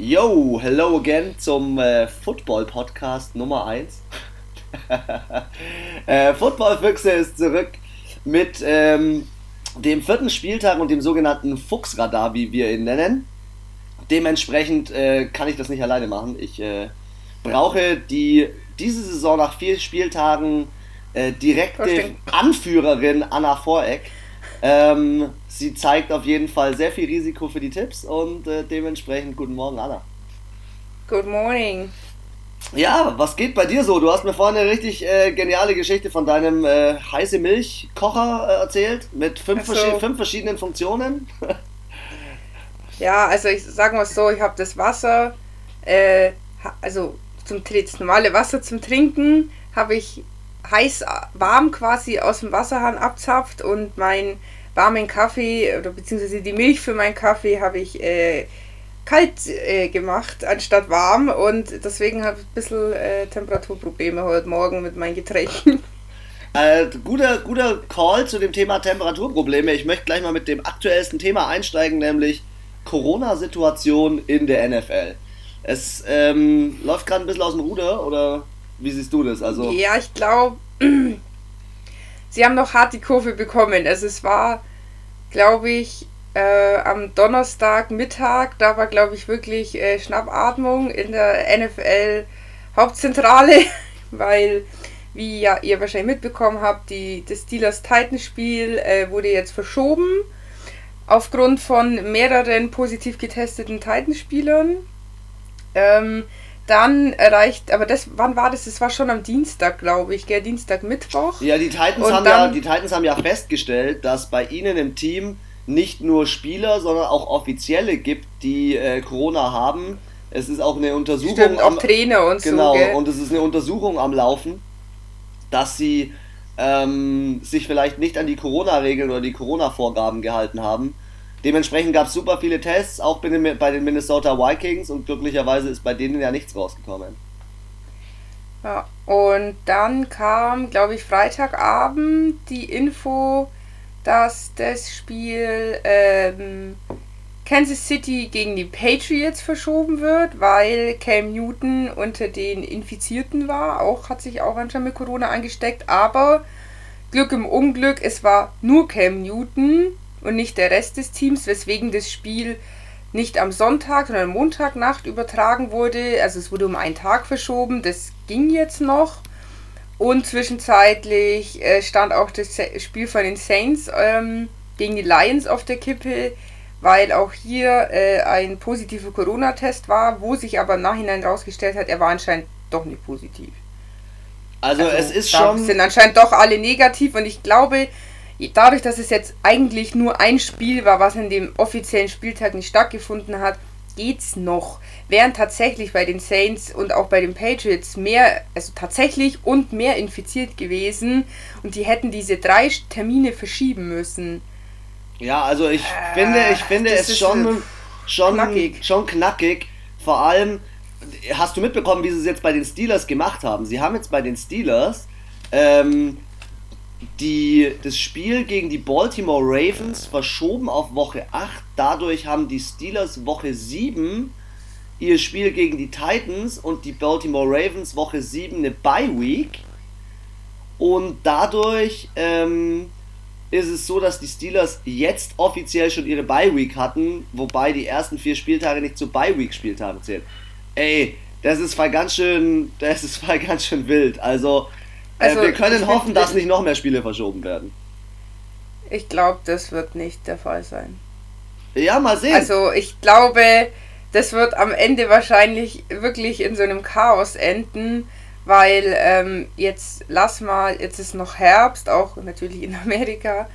Yo, hello again zum äh, Football-Podcast Nummer 1. äh, Football-Füchse ist zurück mit ähm, dem vierten Spieltag und dem sogenannten Fuchsradar, wie wir ihn nennen. Dementsprechend äh, kann ich das nicht alleine machen. Ich äh, brauche die diese Saison nach vier Spieltagen äh, direkte Anführerin Anna Voreck. Ähm, sie zeigt auf jeden Fall sehr viel Risiko für die Tipps und äh, dementsprechend guten Morgen, Anna. Good morning. Ja, was geht bei dir so? Du hast mir vorhin eine richtig äh, geniale Geschichte von deinem äh, heiße Milchkocher äh, erzählt mit fünf, so. verschi fünf verschiedenen Funktionen. ja, also ich sage mal so, ich habe das Wasser, äh, also zum das normale Wasser zum Trinken habe ich heiß warm quasi aus dem Wasserhahn abzapft und mein warmen Kaffee oder beziehungsweise die Milch für meinen Kaffee habe ich äh, kalt äh, gemacht anstatt warm und deswegen habe ich ein bisschen äh, Temperaturprobleme heute Morgen mit meinen Getränken. Äh, guter, guter Call zu dem Thema Temperaturprobleme. Ich möchte gleich mal mit dem aktuellsten Thema einsteigen, nämlich Corona-Situation in der NFL. Es ähm, läuft gerade ein bisschen aus dem Ruder oder wie siehst du das? Also ja, ich glaube, sie haben noch hart die Kurve bekommen. Also es war, glaube ich, äh, am Donnerstag Mittag, da war, glaube ich, wirklich äh, Schnappatmung in der NFL Hauptzentrale, weil, wie ja ihr wahrscheinlich mitbekommen habt, die, das Steelers-Titans-Spiel äh, wurde jetzt verschoben aufgrund von mehreren positiv getesteten Titans-Spielern. Ähm, dann erreicht, aber das, wann war das? Das war schon am Dienstag, glaube ich, gell? Dienstag, Mittwoch. Ja, die Titans, haben ja, die Titans haben ja festgestellt, dass bei ihnen im Team nicht nur Spieler, sondern auch Offizielle gibt, die äh, Corona haben. Es ist auch eine Untersuchung. Stimmt, am, auch Trainer und genau, so. Genau, und es ist eine Untersuchung am Laufen, dass sie ähm, sich vielleicht nicht an die Corona-Regeln oder die Corona-Vorgaben gehalten haben Dementsprechend gab es super viele Tests, auch bei den Minnesota Vikings und glücklicherweise ist bei denen ja nichts rausgekommen. Ja, und dann kam, glaube ich, Freitagabend die Info, dass das Spiel ähm, Kansas City gegen die Patriots verschoben wird, weil Cam Newton unter den Infizierten war. Auch hat sich auch anscheinend mit Corona angesteckt, aber Glück im Unglück, es war nur Cam Newton und nicht der Rest des Teams, weswegen das Spiel nicht am Sonntag, sondern Montagnacht übertragen wurde. Also es wurde um einen Tag verschoben, das ging jetzt noch. Und zwischenzeitlich äh, stand auch das Spiel von den Saints ähm, gegen die Lions auf der Kippe, weil auch hier äh, ein positiver Corona-Test war, wo sich aber im Nachhinein herausgestellt hat, er war anscheinend doch nicht positiv. Also, also es ist schon. sind anscheinend doch alle negativ und ich glaube, dadurch, dass es jetzt eigentlich nur ein Spiel war, was an dem offiziellen Spieltag nicht stattgefunden hat, geht's noch. Wären tatsächlich bei den Saints und auch bei den Patriots mehr, also tatsächlich und mehr infiziert gewesen und die hätten diese drei Termine verschieben müssen. Ja, also ich äh, finde, ich finde es schon, schon knackig. schon knackig. Vor allem, hast du mitbekommen, wie sie es jetzt bei den Steelers gemacht haben? Sie haben jetzt bei den Steelers ähm, die, das Spiel gegen die Baltimore Ravens verschoben auf Woche 8. Dadurch haben die Steelers Woche 7 ihr Spiel gegen die Titans und die Baltimore Ravens Woche 7 eine Bye Week. Und dadurch ähm, ist es so, dass die Steelers jetzt offiziell schon ihre Bye Week hatten, wobei die ersten vier Spieltage nicht zu Bye Week Spieltagen zählen. Ey, das ist voll ganz schön, das ist voll ganz schön wild. Also äh, also, wir können hoffen, dass nicht noch mehr Spiele verschoben werden. Ich glaube, das wird nicht der Fall sein. Ja, mal sehen. Also ich glaube, das wird am Ende wahrscheinlich wirklich in so einem Chaos enden, weil ähm, jetzt lass mal, jetzt ist noch Herbst, auch natürlich in Amerika,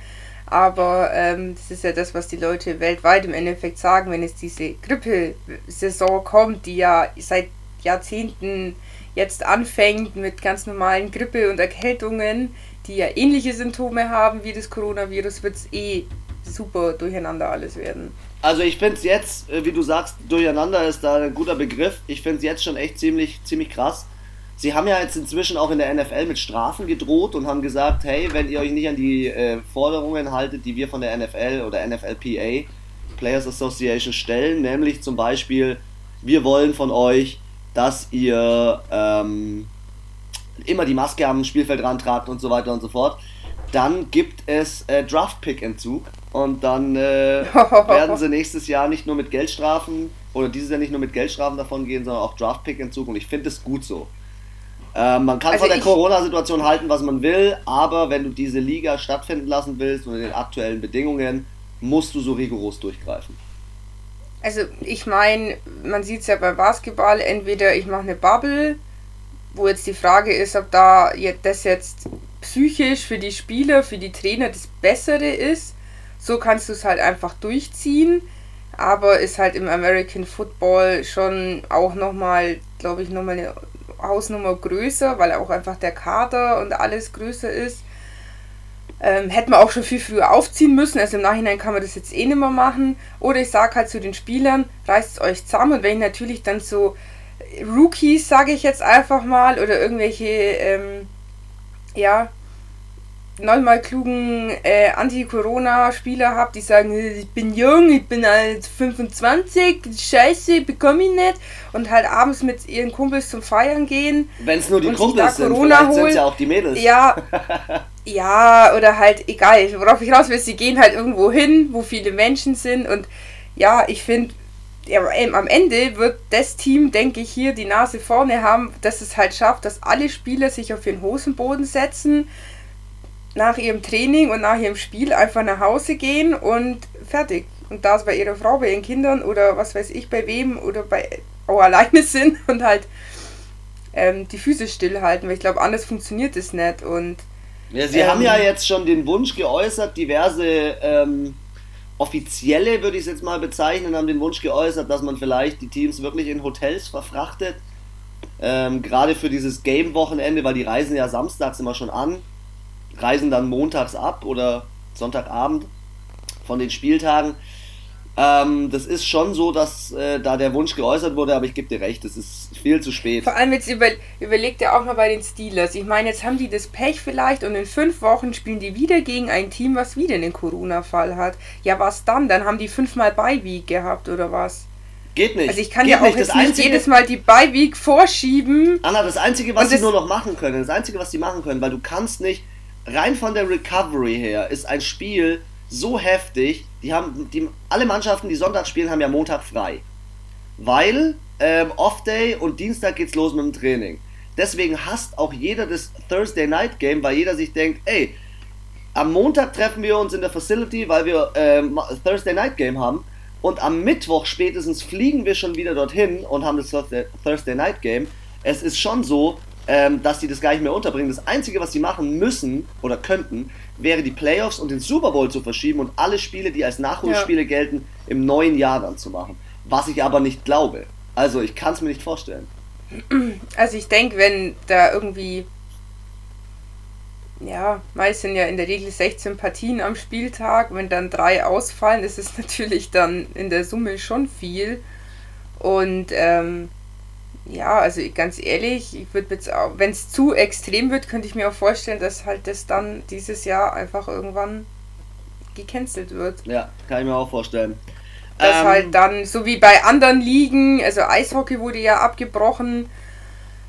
aber ähm, das ist ja das, was die Leute weltweit im Endeffekt sagen, wenn es diese Grippesaison kommt, die ja seit Jahrzehnten jetzt anfängt mit ganz normalen Grippe und Erkältungen, die ja ähnliche Symptome haben wie das Coronavirus, wird es eh super durcheinander alles werden. Also ich finde es jetzt, äh, wie du sagst, durcheinander ist da ein guter Begriff. Ich finde es jetzt schon echt ziemlich, ziemlich krass. Sie haben ja jetzt inzwischen auch in der NFL mit Strafen gedroht und haben gesagt, hey, wenn ihr euch nicht an die äh, Forderungen haltet, die wir von der NFL oder NFLPA, Players Association, stellen, nämlich zum Beispiel wir wollen von euch, dass ihr ähm, immer die Maske am Spielfeldrand tragt und so weiter und so fort, dann gibt es äh, Draft-Pick-Entzug und dann äh, werden sie nächstes Jahr nicht nur mit Geldstrafen oder dieses Jahr nicht nur mit Geldstrafen davon gehen, sondern auch Draft-Pick-Entzug und ich finde es gut so. Äh, man kann also von der Corona-Situation halten, was man will, aber wenn du diese Liga stattfinden lassen willst unter den aktuellen Bedingungen, musst du so rigoros durchgreifen. Also ich meine, man sieht es ja beim Basketball, entweder ich mache eine Bubble, wo jetzt die Frage ist, ob da das jetzt psychisch für die Spieler, für die Trainer das Bessere ist. So kannst du es halt einfach durchziehen. Aber ist halt im American Football schon auch nochmal, glaube ich, nochmal eine Hausnummer größer, weil auch einfach der Kader und alles größer ist. Ähm, hätten wir auch schon viel früher aufziehen müssen. Also im Nachhinein kann man das jetzt eh nicht mehr machen. Oder ich sage halt zu den Spielern, reißt es euch zusammen. Und wenn ich natürlich dann so Rookies, sage ich jetzt einfach mal, oder irgendwelche, ähm, ja, neunmal klugen äh, Anti-Corona-Spieler habe, die sagen, ich bin jung, ich bin halt 25, scheiße, bekomme ich nicht. Und halt abends mit ihren Kumpels zum Feiern gehen. Wenn es nur die Kumpels sind, Corona vielleicht sind ja auch die Mädels. Ja, ja, oder halt, egal, worauf ich raus will, sie gehen halt irgendwo hin, wo viele Menschen sind. Und ja, ich finde, ja, am Ende wird das Team, denke ich, hier die Nase vorne haben, dass es halt schafft, dass alle Spieler sich auf den Hosenboden setzen, nach ihrem Training und nach ihrem Spiel einfach nach Hause gehen und fertig. Und da es bei ihrer Frau, bei ihren Kindern oder was weiß ich bei wem oder bei auch alleine sind und halt ähm, die Füße stillhalten, weil ich glaube, anders funktioniert es nicht. Und, ja, sie ähm, haben ja jetzt schon den Wunsch geäußert, diverse ähm, Offizielle, würde ich es jetzt mal bezeichnen, haben den Wunsch geäußert, dass man vielleicht die Teams wirklich in Hotels verfrachtet. Ähm, Gerade für dieses Game-Wochenende, weil die reisen ja samstags immer schon an reisen dann montags ab oder Sonntagabend von den Spieltagen. Ähm, das ist schon so, dass äh, da der Wunsch geäußert wurde, aber ich gebe dir recht, es ist viel zu spät. Vor allem jetzt über, überlegt er auch mal bei den Steelers. Ich meine, jetzt haben die das Pech vielleicht und in fünf Wochen spielen die wieder gegen ein Team, was wieder einen Corona-Fall hat. Ja, was dann? Dann haben die fünfmal Beiweek gehabt oder was? Geht nicht. Also ich kann Geht ja auch nicht. jetzt nicht jedes Mal die Beiweek vorschieben. Anna, das Einzige, was sie nur noch machen können, das Einzige, was sie machen können, weil du kannst nicht rein von der Recovery her ist ein Spiel so heftig. Die haben, die, alle Mannschaften, die Sonntag spielen, haben ja Montag frei. Weil ähm, Off-Day und Dienstag geht's los mit dem Training. Deswegen hasst auch jeder das Thursday Night Game, weil jeder sich denkt, ey, am Montag treffen wir uns in der Facility, weil wir ähm, Thursday Night Game haben. Und am Mittwoch spätestens fliegen wir schon wieder dorthin und haben das Thursday Night Game. Es ist schon so, ähm, dass sie das gar nicht mehr unterbringen. Das Einzige, was sie machen müssen oder könnten, wäre die Playoffs und den Super Bowl zu verschieben und alle Spiele, die als Nachholspiele ja. gelten, im neuen Jahr dann zu machen. Was ich aber nicht glaube. Also ich kann es mir nicht vorstellen. Also ich denke, wenn da irgendwie, ja, meist sind ja in der Regel 16 Partien am Spieltag, wenn dann drei ausfallen, ist es natürlich dann in der Summe schon viel. Und ähm, ja, also ganz ehrlich, ich würde jetzt auch, wenn es zu extrem wird, könnte ich mir auch vorstellen, dass halt das dann dieses Jahr einfach irgendwann gecancelt wird. Ja, kann ich mir auch vorstellen. Dass ähm, halt dann, so wie bei anderen Ligen, also Eishockey wurde ja abgebrochen,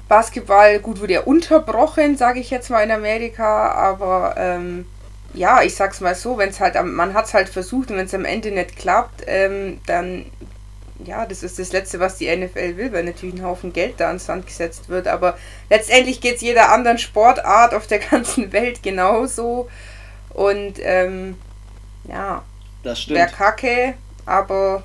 Basketball, gut, wurde ja unterbrochen, sage ich jetzt mal in Amerika, aber ähm, ja, ich sag's mal so, wenn es halt, man hat es halt versucht und wenn es am Ende nicht klappt, ähm, dann ja, das ist das Letzte, was die NFL will, weil natürlich ein Haufen Geld da ans Land gesetzt wird. Aber letztendlich geht es jeder anderen Sportart auf der ganzen Welt genauso. Und ähm, ja, das stimmt. Wäre kacke, aber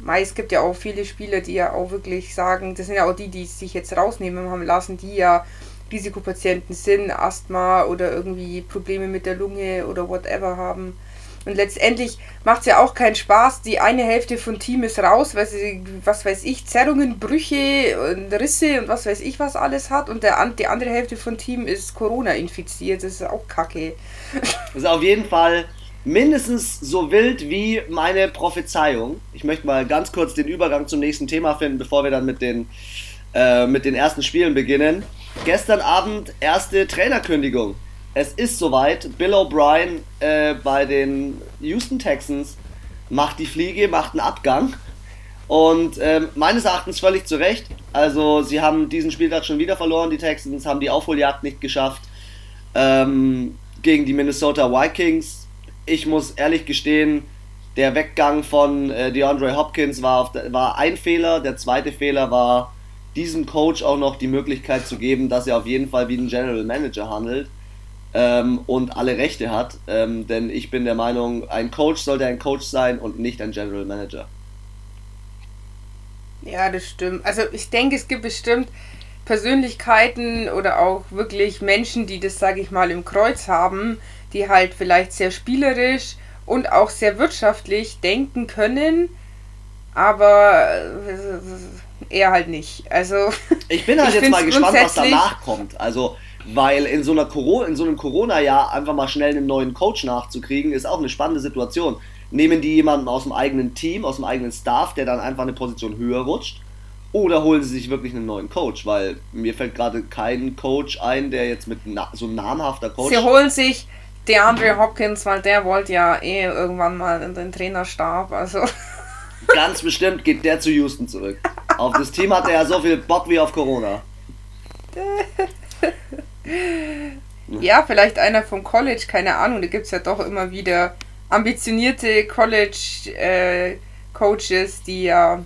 Mei, es gibt ja auch viele Spieler, die ja auch wirklich sagen, das sind ja auch die, die sich jetzt rausnehmen haben lassen, die ja Risikopatienten sind, Asthma oder irgendwie Probleme mit der Lunge oder whatever haben. Und letztendlich macht es ja auch keinen Spaß. Die eine Hälfte von Team ist raus, weil sie, was weiß ich, Zerrungen, Brüche, und Risse und was weiß ich was alles hat. Und der, die andere Hälfte von Team ist Corona infiziert. Das ist auch kacke. Das ist auf jeden Fall mindestens so wild wie meine Prophezeiung. Ich möchte mal ganz kurz den Übergang zum nächsten Thema finden, bevor wir dann mit den, äh, mit den ersten Spielen beginnen. Gestern Abend erste Trainerkündigung es ist soweit. Bill O'Brien äh, bei den Houston Texans macht die Fliege, macht einen Abgang. Und ähm, meines Erachtens völlig zu Recht. Also sie haben diesen Spieltag schon wieder verloren. Die Texans haben die Aufholjagd nicht geschafft ähm, gegen die Minnesota Vikings. Ich muss ehrlich gestehen, der Weggang von äh, DeAndre Hopkins war, der, war ein Fehler. Der zweite Fehler war, diesem Coach auch noch die Möglichkeit zu geben, dass er auf jeden Fall wie ein General Manager handelt ähm, und alle Rechte hat. Ähm, denn ich bin der Meinung, ein Coach sollte ein Coach sein und nicht ein General Manager. Ja, das stimmt. Also ich denke, es gibt bestimmt Persönlichkeiten oder auch wirklich Menschen, die das, sage ich mal, im Kreuz haben, die halt vielleicht sehr spielerisch und auch sehr wirtschaftlich denken können, aber äh, er halt nicht. Also ich bin halt ich jetzt mal gespannt, was danach kommt. Also weil in so einer Corona, in so einem Corona-Jahr einfach mal schnell einen neuen Coach nachzukriegen, ist auch eine spannende Situation. Nehmen die jemanden aus dem eigenen Team, aus dem eigenen Staff, der dann einfach eine Position höher rutscht? Oder holen sie sich wirklich einen neuen Coach? Weil mir fällt gerade kein Coach ein, der jetzt mit na so namhafter Coach. Sie holen sich DeAndre Hopkins, weil der wollte ja eh irgendwann mal in den Trainerstab. Also. Ganz bestimmt geht der zu Houston zurück. Auf das Team hat er ja so viel Bock wie auf Corona. ja, vielleicht einer vom College, keine Ahnung. Da gibt es ja doch immer wieder ambitionierte College-Coaches, äh, die ja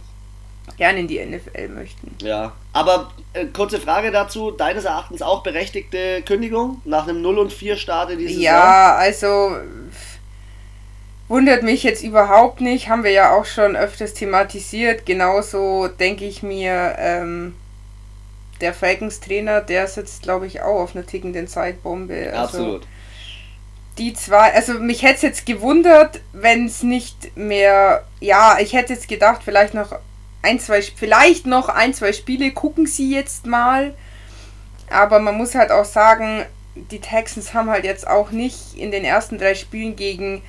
gerne in die NFL möchten. Ja, aber äh, kurze Frage dazu, deines Erachtens auch berechtigte Kündigung nach einem 0 und 4 Start in die Ja, also wundert mich jetzt überhaupt nicht, haben wir ja auch schon öfters thematisiert. Genauso denke ich mir, ähm, der Falcons Trainer, der sitzt glaube ich auch auf einer tickenden Zeitbombe. Also, Absolut die zwei, also mich hätte es jetzt gewundert, wenn es nicht mehr, ja, ich hätte jetzt gedacht, vielleicht noch ein, zwei, vielleicht noch ein, zwei Spiele gucken sie jetzt mal. Aber man muss halt auch sagen, die Texans haben halt jetzt auch nicht in den ersten drei Spielen gegen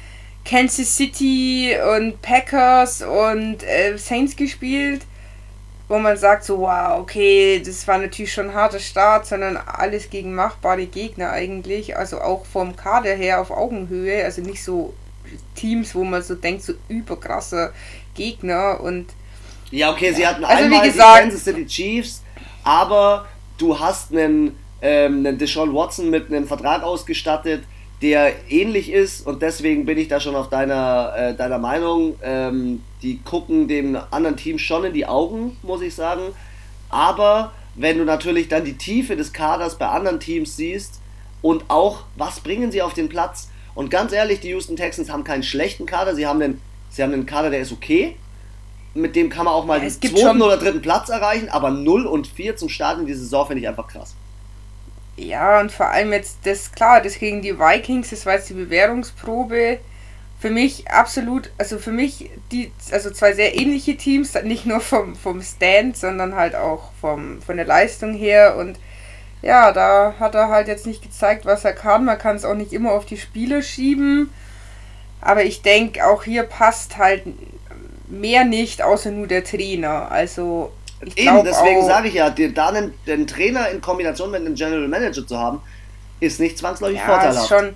Kansas City und Packers und äh, Saints gespielt wo man sagt so, wow, okay, das war natürlich schon ein harter Start, sondern alles gegen machbare Gegner eigentlich, also auch vom Kader her auf Augenhöhe, also nicht so Teams, wo man so denkt, so überkrasse Gegner. Und ja, okay, sie hatten also einmal wie gesagt, die Kansas City Chiefs, aber du hast einen, ähm, einen Deshaun Watson mit einem Vertrag ausgestattet, der ähnlich ist und deswegen bin ich da schon auf deiner, äh, deiner Meinung. Ähm, die gucken dem anderen Team schon in die Augen, muss ich sagen. Aber wenn du natürlich dann die Tiefe des Kaders bei anderen Teams siehst und auch, was bringen sie auf den Platz? Und ganz ehrlich, die Houston Texans haben keinen schlechten Kader, sie haben einen, sie haben einen Kader, der ist okay. Mit dem kann man auch mal ja, den zweiten oder dritten Platz erreichen, aber 0 und 4 zum Start in die Saison finde ich einfach krass. Ja, und vor allem jetzt das, klar, das gegen die Vikings, das war jetzt die Bewährungsprobe. Für mich absolut, also für mich die, also zwei sehr ähnliche Teams, nicht nur vom, vom Stand, sondern halt auch vom, von der Leistung her. Und ja, da hat er halt jetzt nicht gezeigt, was er kann. Man kann es auch nicht immer auf die Spieler schieben. Aber ich denke, auch hier passt halt mehr nicht, außer nur der Trainer. Also Eben, deswegen sage ich ja, da einen, den Trainer in Kombination mit einem General Manager zu haben, ist nicht zwangsläufig ja, vorteilhaft. Schon,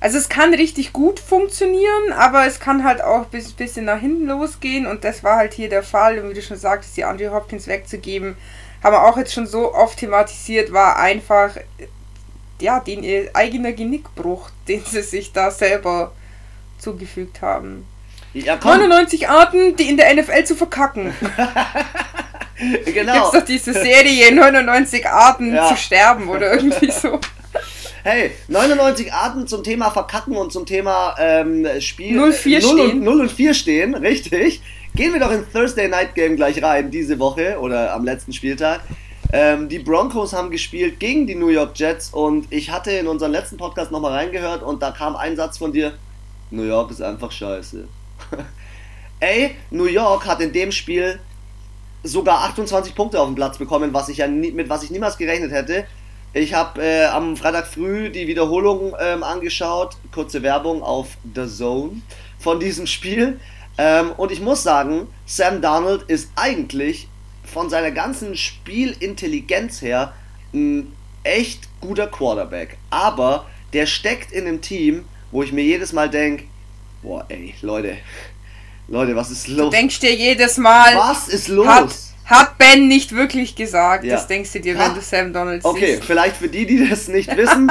also es kann richtig gut funktionieren, aber es kann halt auch ein bisschen nach hinten losgehen und das war halt hier der Fall. Und wie du schon sagtest, die Andrew Hopkins wegzugeben, haben wir auch jetzt schon so oft thematisiert, war einfach ja, den ihr eigener Genickbruch, den sie sich da selber zugefügt haben. Ja, 99 Arten, die in der NFL zu verkacken. genau. Gibt's doch diese Serie 99 Arten ja. zu sterben oder irgendwie so. Hey, 99 Arten zum Thema Verkacken und zum Thema ähm, Spiel 0-4 stehen. 0 und 4 stehen, richtig. Gehen wir doch in Thursday Night Game gleich rein, diese Woche oder am letzten Spieltag. Ähm, die Broncos haben gespielt gegen die New York Jets und ich hatte in unseren letzten Podcast nochmal reingehört und da kam ein Satz von dir: New York ist einfach scheiße. Ey, New York hat in dem Spiel sogar 28 Punkte auf den Platz bekommen, was ich ja nie, mit was ich niemals gerechnet hätte. Ich habe äh, am Freitag früh die Wiederholung ähm, angeschaut, kurze Werbung auf The Zone von diesem Spiel. Ähm, und ich muss sagen, Sam Darnold ist eigentlich von seiner ganzen Spielintelligenz her ein echt guter Quarterback. Aber der steckt in einem Team, wo ich mir jedes Mal denke, boah ey, Leute, Leute, was ist los? Du denkst dir jedes Mal. Was ist los? Hat, hat Ben nicht wirklich gesagt. Ja. Das denkst du dir, wenn ha. du Sam Donald siehst. Okay, vielleicht für die, die das nicht wissen.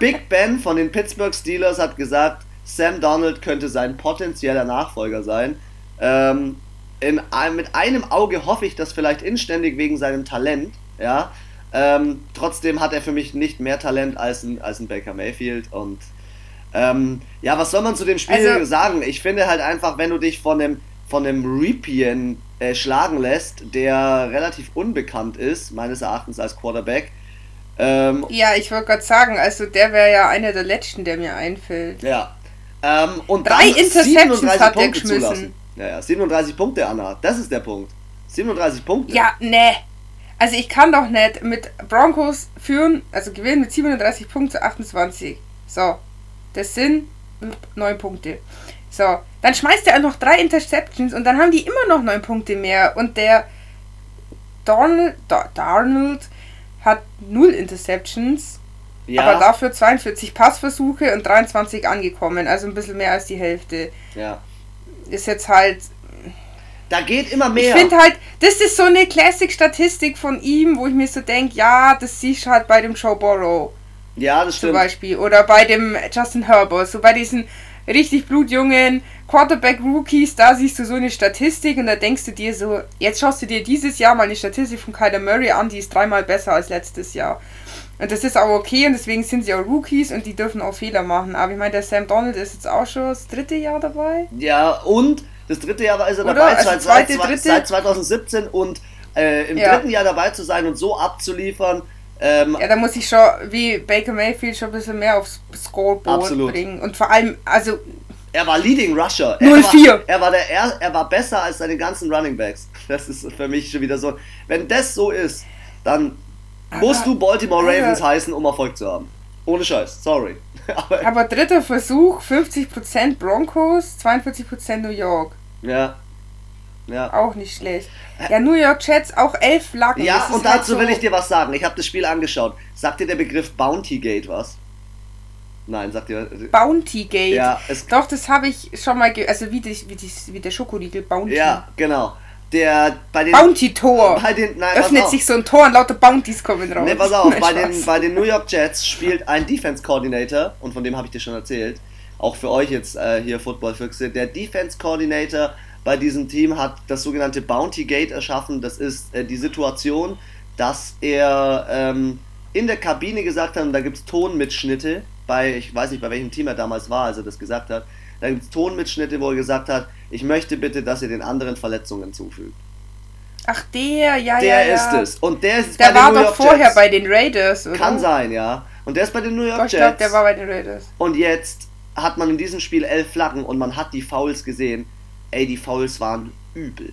Big Ben von den Pittsburgh Steelers hat gesagt, Sam Donald könnte sein potenzieller Nachfolger sein. Ähm, in, mit einem Auge hoffe ich das vielleicht inständig wegen seinem Talent. Ja. Ähm, trotzdem hat er für mich nicht mehr Talent als ein, als ein Baker Mayfield und ähm, ja, was soll man zu dem Spiel also, sagen? Ich finde halt einfach, wenn du dich von einem, von einem Ripien äh, schlagen lässt, der relativ unbekannt ist, meines Erachtens als Quarterback. Ähm, ja, ich wollte gerade sagen, also der wäre ja einer der letzten, der mir einfällt. Ja. Ähm, und Drei Interceptions hat er geschmissen. Zulassen. Ja, ja, 37 Punkte, Anna. Das ist der Punkt. 37 Punkte. Ja, ne. Also ich kann doch nicht mit Broncos führen, also gewinnen mit 37 Punkten zu 28. So, das sind neun Punkte. So, dann schmeißt er noch drei Interceptions und dann haben die immer noch neun Punkte mehr. Und der Darnold, Darnold hat null Interceptions, ja. aber dafür 42 Passversuche und 23 angekommen. Also ein bisschen mehr als die Hälfte. Ja. Ist jetzt halt. Da geht immer mehr. Ich finde halt, das ist so eine Classic-Statistik von ihm, wo ich mir so denke, ja, das siehst du halt bei dem Joe Borrow. Ja, das stimmt. Zum Beispiel. Oder bei dem Justin Herbert. So bei diesen richtig blutjungen Quarterback-Rookies, da siehst du so eine Statistik und da denkst du dir so, jetzt schaust du dir dieses Jahr mal eine Statistik von Kyler Murray an, die ist dreimal besser als letztes Jahr. Und das ist auch okay und deswegen sind sie auch Rookies und die dürfen auch Fehler machen. Aber ich meine, der Sam Donald ist jetzt auch schon das dritte Jahr dabei. Ja, und das dritte Jahr war ist er Oder? dabei, also seit, zweite, seit 2017 und äh, im ja. dritten Jahr dabei zu sein und so abzuliefern, ähm, ja, da muss ich schon, wie Baker Mayfield, schon ein bisschen mehr aufs Scoreboard absolut. bringen. Und vor allem, also. Er war Leading Rusher. 0-4. Er, war, der, er, er war besser als seine ganzen Running Backs. Das ist für mich schon wieder so. Wenn das so ist, dann aber, musst du Baltimore Ravens aber, heißen, um Erfolg zu haben. Ohne Scheiß, sorry. aber, aber dritter Versuch, 50% Broncos, 42% New York. Ja, ja. Auch nicht schlecht. Ja, New York Jets auch elf Flaggen. Ja, und dazu halt so will ich dir was sagen. Ich habe das Spiel angeschaut. Sagt dir der Begriff Bounty Gate was? Nein, sagt dir. Bounty Gate? Ja, es Doch, das habe ich schon mal. Also wie, die, wie, die, wie der Schokoriegel Bounty. Ja, genau. Der bei den. Bounty Tor! Bei den, nein, Öffnet sich so ein Tor und lauter Bounties kommen raus. Nee, pass auf, bei den, bei den New York Jets spielt ein Defense Coordinator, und von dem habe ich dir schon erzählt. Auch für euch jetzt äh, hier Football-Füchse. Der Defense Coordinator bei diesem Team hat das sogenannte Bounty Gate erschaffen. Das ist äh, die Situation, dass er ähm, in der Kabine gesagt hat, und da gibt es Tonmitschnitte, bei, ich weiß nicht, bei welchem Team er damals war, als er das gesagt hat, da gibt es Tonmitschnitte, wo er gesagt hat, ich möchte bitte, dass ihr den anderen Verletzungen zufügt. Ach, der, ja, der ja. Der ist es. Und der ist der bei war den New York doch vorher Jets. bei den Raiders, oder? Kann sein, ja. Und der ist bei den New York doch, Jets. Ich glaube, der war bei den Raiders. Und jetzt hat man in diesem Spiel elf Flaggen und man hat die Fouls gesehen ey, die Fouls waren übel.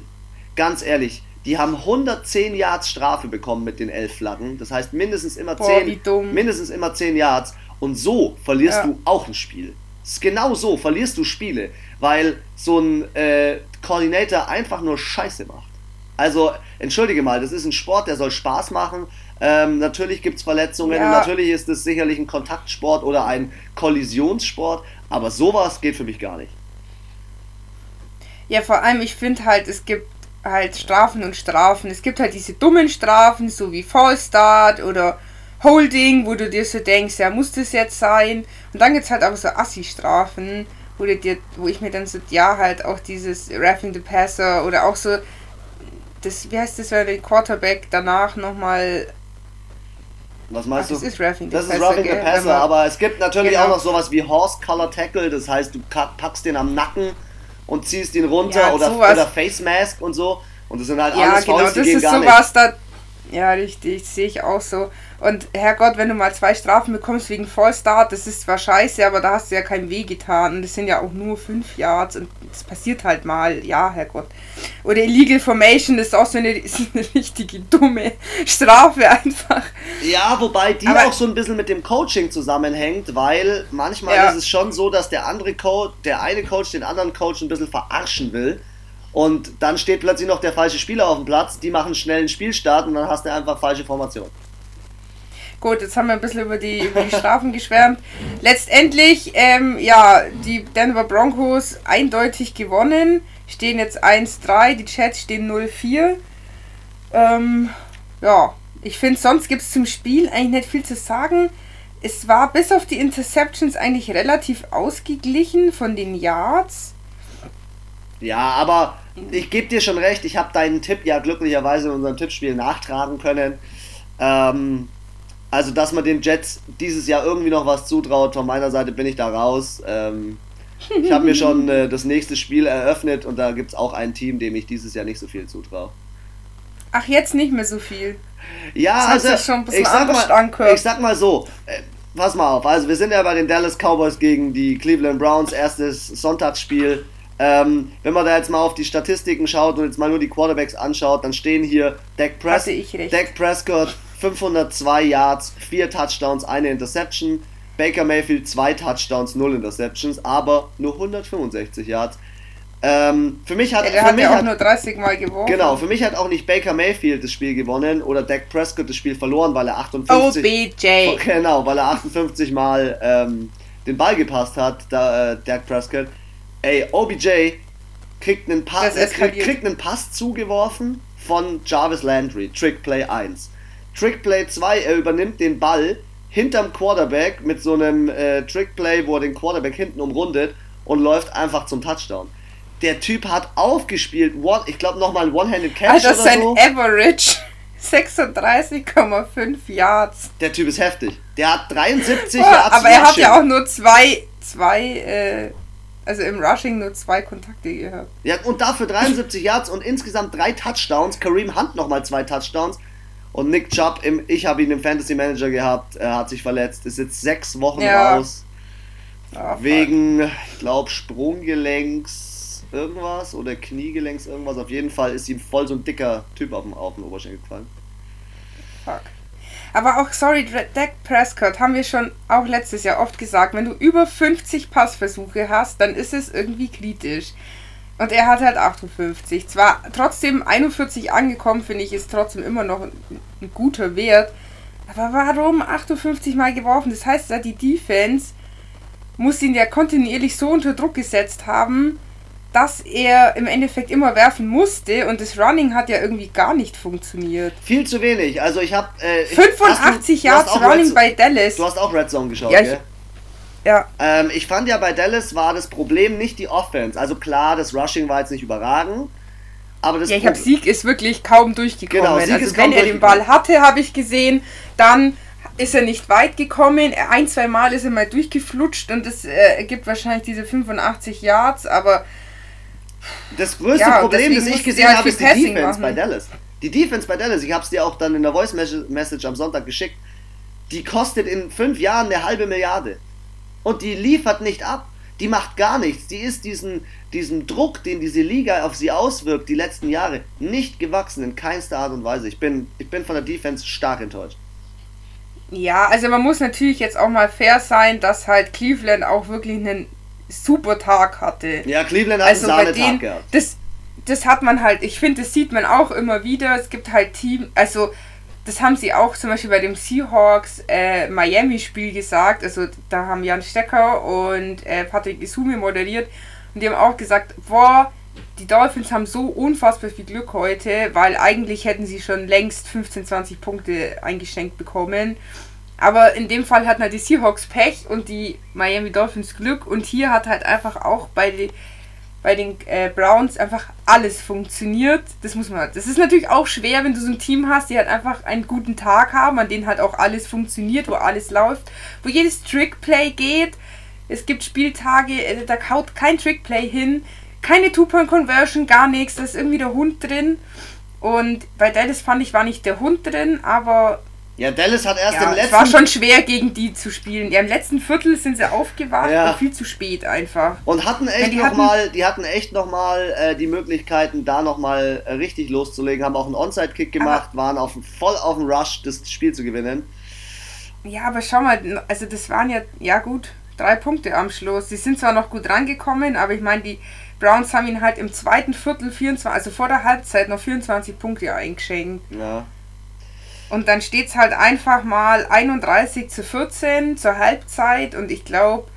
Ganz ehrlich, die haben 110 Yards Strafe bekommen mit den elf Flaggen. Das heißt mindestens immer Boah, 10, mindestens immer 10 Yards. Und so verlierst ja. du auch ein Spiel. Genau so verlierst du Spiele, weil so ein äh, Coordinator einfach nur Scheiße macht. Also, entschuldige mal, das ist ein Sport, der soll Spaß machen. Ähm, natürlich gibt es Verletzungen, ja. natürlich ist es sicherlich ein Kontaktsport oder ein Kollisionssport, aber sowas geht für mich gar nicht. Ja, vor allem, ich finde halt, es gibt halt Strafen und Strafen. Es gibt halt diese dummen Strafen, so wie Fallstart oder Holding, wo du dir so denkst, ja, muss das jetzt sein? Und dann gibt es halt auch so Assi-Strafen, wo, dir, wo ich mir dann so, ja, halt auch dieses Raffing the Passer oder auch so, das, wie heißt das, wenn der Quarterback danach nochmal was meinst Ach, du? Das ist Roughing the Das ist Roughing the Passer, aber es gibt natürlich genau. auch noch sowas wie Horse Color Tackle, das heißt, du packst den am Nacken und ziehst ihn runter ja, oder, oder Face Mask und so. Und das sind halt ja, alles genau, Fouls, die das ist sowas. Da, ja, richtig, sehe ich auch so. Und Herrgott, wenn du mal zwei Strafen bekommst wegen Vollstart, das ist zwar scheiße, aber da hast du ja kein Weh getan. Und das sind ja auch nur fünf Yards und das passiert halt mal. Ja, Herrgott. Oder Illegal Formation ist auch so eine, ist eine richtige dumme Strafe einfach. Ja, wobei die aber auch so ein bisschen mit dem Coaching zusammenhängt, weil manchmal ja. ist es schon so, dass der andere Coach, der eine Coach den anderen Coach ein bisschen verarschen will. Und dann steht plötzlich noch der falsche Spieler auf dem Platz, die machen schnell einen Spielstart und dann hast du einfach falsche Formation. Gut, jetzt haben wir ein bisschen über die, über die Strafen geschwärmt. Letztendlich, ähm, ja, die Denver Broncos eindeutig gewonnen. stehen jetzt 1-3, die Jets stehen 0-4. Ähm, ja, ich finde, sonst gibt es zum Spiel eigentlich nicht viel zu sagen. Es war bis auf die Interceptions eigentlich relativ ausgeglichen von den Yards. Ja, aber ich gebe dir schon recht, ich habe deinen Tipp ja glücklicherweise in unserem Tippspiel nachtragen können. Ähm, also, dass man den Jets dieses Jahr irgendwie noch was zutraut, von meiner Seite bin ich da raus. Ähm, ich habe mir schon äh, das nächste Spiel eröffnet und da gibt es auch ein Team, dem ich dieses Jahr nicht so viel zutraue. Ach, jetzt nicht mehr so viel. Ja, das also, schon ein ich, sag mal, ich sag mal so, äh, pass mal auf, also wir sind ja bei den Dallas Cowboys gegen die Cleveland Browns, erstes Sonntagsspiel. Ähm, wenn man da jetzt mal auf die Statistiken schaut und jetzt mal nur die Quarterbacks anschaut, dann stehen hier Dak, Pres Dak Prescott 502 Yards, 4 Touchdowns, eine Interception. Baker Mayfield 2 Touchdowns, 0 Interceptions, aber nur 165 Yards. Ähm, für mich hat, er hat ja auch hat, nur 30 Mal gewonnen. Genau, für mich hat auch nicht Baker Mayfield das Spiel gewonnen oder Dak Prescott das Spiel verloren, weil er 58 OBJ. Genau, weil er 58 Mal ähm, den Ball gepasst hat, da, äh, Dak Prescott. Ey, OBJ kriegt einen, Pass, äh, kriegt, kriegt einen Pass zugeworfen von Jarvis Landry, Trick Play 1. Trick Play 2, er übernimmt den Ball hinterm Quarterback mit so einem äh, Trickplay, wo er den Quarterback hinten umrundet und läuft einfach zum Touchdown. Der Typ hat aufgespielt, one, ich glaube nochmal ein One-Handed Catch also sein so. Average 36,5 Yards. Der Typ ist heftig. Der hat 73 oh, Yards. Aber er hat ja auch nur zwei, zwei, äh, also im Rushing nur zwei Kontakte gehabt. Ja, und dafür 73 Yards und insgesamt drei Touchdowns. Kareem Hunt nochmal zwei Touchdowns. Und Nick Chubb, im, ich habe ihn im Fantasy Manager gehabt, er hat sich verletzt, ist jetzt sechs Wochen ja. raus. Ach, wegen, ich glaube, Sprunggelenks irgendwas oder Kniegelenks irgendwas. Auf jeden Fall ist ihm voll so ein dicker Typ auf den, auf den Oberschenkel gefallen. Fuck. Aber auch, sorry, Dak Prescott haben wir schon auch letztes Jahr oft gesagt, wenn du über 50 Passversuche hast, dann ist es irgendwie kritisch. Und er hat halt 58. Zwar trotzdem 41 angekommen, finde ich, ist trotzdem immer noch ein, guter Wert. Aber warum 58 Mal geworfen? Das heißt, die Defense muss ihn ja kontinuierlich so unter Druck gesetzt haben, dass er im Endeffekt immer werfen musste und das Running hat ja irgendwie gar nicht funktioniert. Viel zu wenig. Also ich habe äh, 85 Yards Running Red, bei Dallas. Du hast auch Red Zone geschaut, ja, gell? Ja. Ähm, ich fand ja bei Dallas war das Problem nicht die Offense. Also klar, das Rushing war jetzt nicht überragend. Aber das ja, ich habe Sieg ist wirklich kaum durchgekommen. Genau, Sieg also ist wenn er den Ball hatte, habe ich gesehen, dann ist er nicht weit gekommen. Ein, zwei Mal ist er mal durchgeflutscht und das äh, ergibt wahrscheinlich diese 85 Yards, aber. Das größte ja, Problem, das ich gesehen halt habe, ist die Defense machen. bei Dallas. Die Defense bei Dallas, ich habe es dir auch dann in der Voice Message am Sonntag geschickt, die kostet in fünf Jahren eine halbe Milliarde. Und die liefert nicht ab. Die macht gar nichts. Die ist diesen, diesem Druck, den diese Liga auf sie auswirkt, die letzten Jahre, nicht gewachsen in keinster Art und Weise. Ich bin, ich bin von der Defense stark enttäuscht. Ja, also man muss natürlich jetzt auch mal fair sein, dass halt Cleveland auch wirklich einen super Tag hatte. Ja, Cleveland hat also einen Sahnetag gehabt. Das, das hat man halt, ich finde, das sieht man auch immer wieder. Es gibt halt Team, also das haben sie auch zum Beispiel bei dem Seahawks äh, Miami-Spiel gesagt. Also da haben Jan Stecker und äh, Patrick Isumi moderiert und die haben auch gesagt, boah, die Dolphins haben so unfassbar viel Glück heute, weil eigentlich hätten sie schon längst 15, 20 Punkte eingeschenkt bekommen. Aber in dem Fall hatten halt die Seahawks Pech und die Miami Dolphins Glück. Und hier hat halt einfach auch bei, die, bei den äh, Browns einfach alles funktioniert. Das muss man. Das ist natürlich auch schwer, wenn du so ein Team hast, die halt einfach einen guten Tag haben, an denen halt auch alles funktioniert, wo alles läuft, wo jedes Trickplay geht. Es gibt Spieltage, äh, da haut kein Trickplay hin, keine Two-Point-Conversion, gar nichts. Da ist irgendwie der Hund drin. Und bei Dallas fand ich, war nicht der Hund drin, aber ja, Dallas hat erst ja, im letzten. Es war schon schwer gegen die zu spielen. Ja, im letzten Viertel sind sie aufgewacht, ja. viel zu spät einfach. Und hatten echt nochmal, die hatten echt nochmal äh, die Möglichkeiten, da nochmal äh, richtig loszulegen, haben auch einen Onside-Kick gemacht, aber waren auf, voll auf dem Rush, das Spiel zu gewinnen. Ja, aber schau mal, also das waren ja, ja gut, drei Punkte am Schluss. Sie sind zwar noch gut rangekommen, aber ich meine, die Browns haben ihn halt im zweiten Viertel 24, also vor der Halbzeit noch 24 Punkte eingeschenkt. Ja. Und dann steht es halt einfach mal 31 zu 14 zur Halbzeit und ich glaube,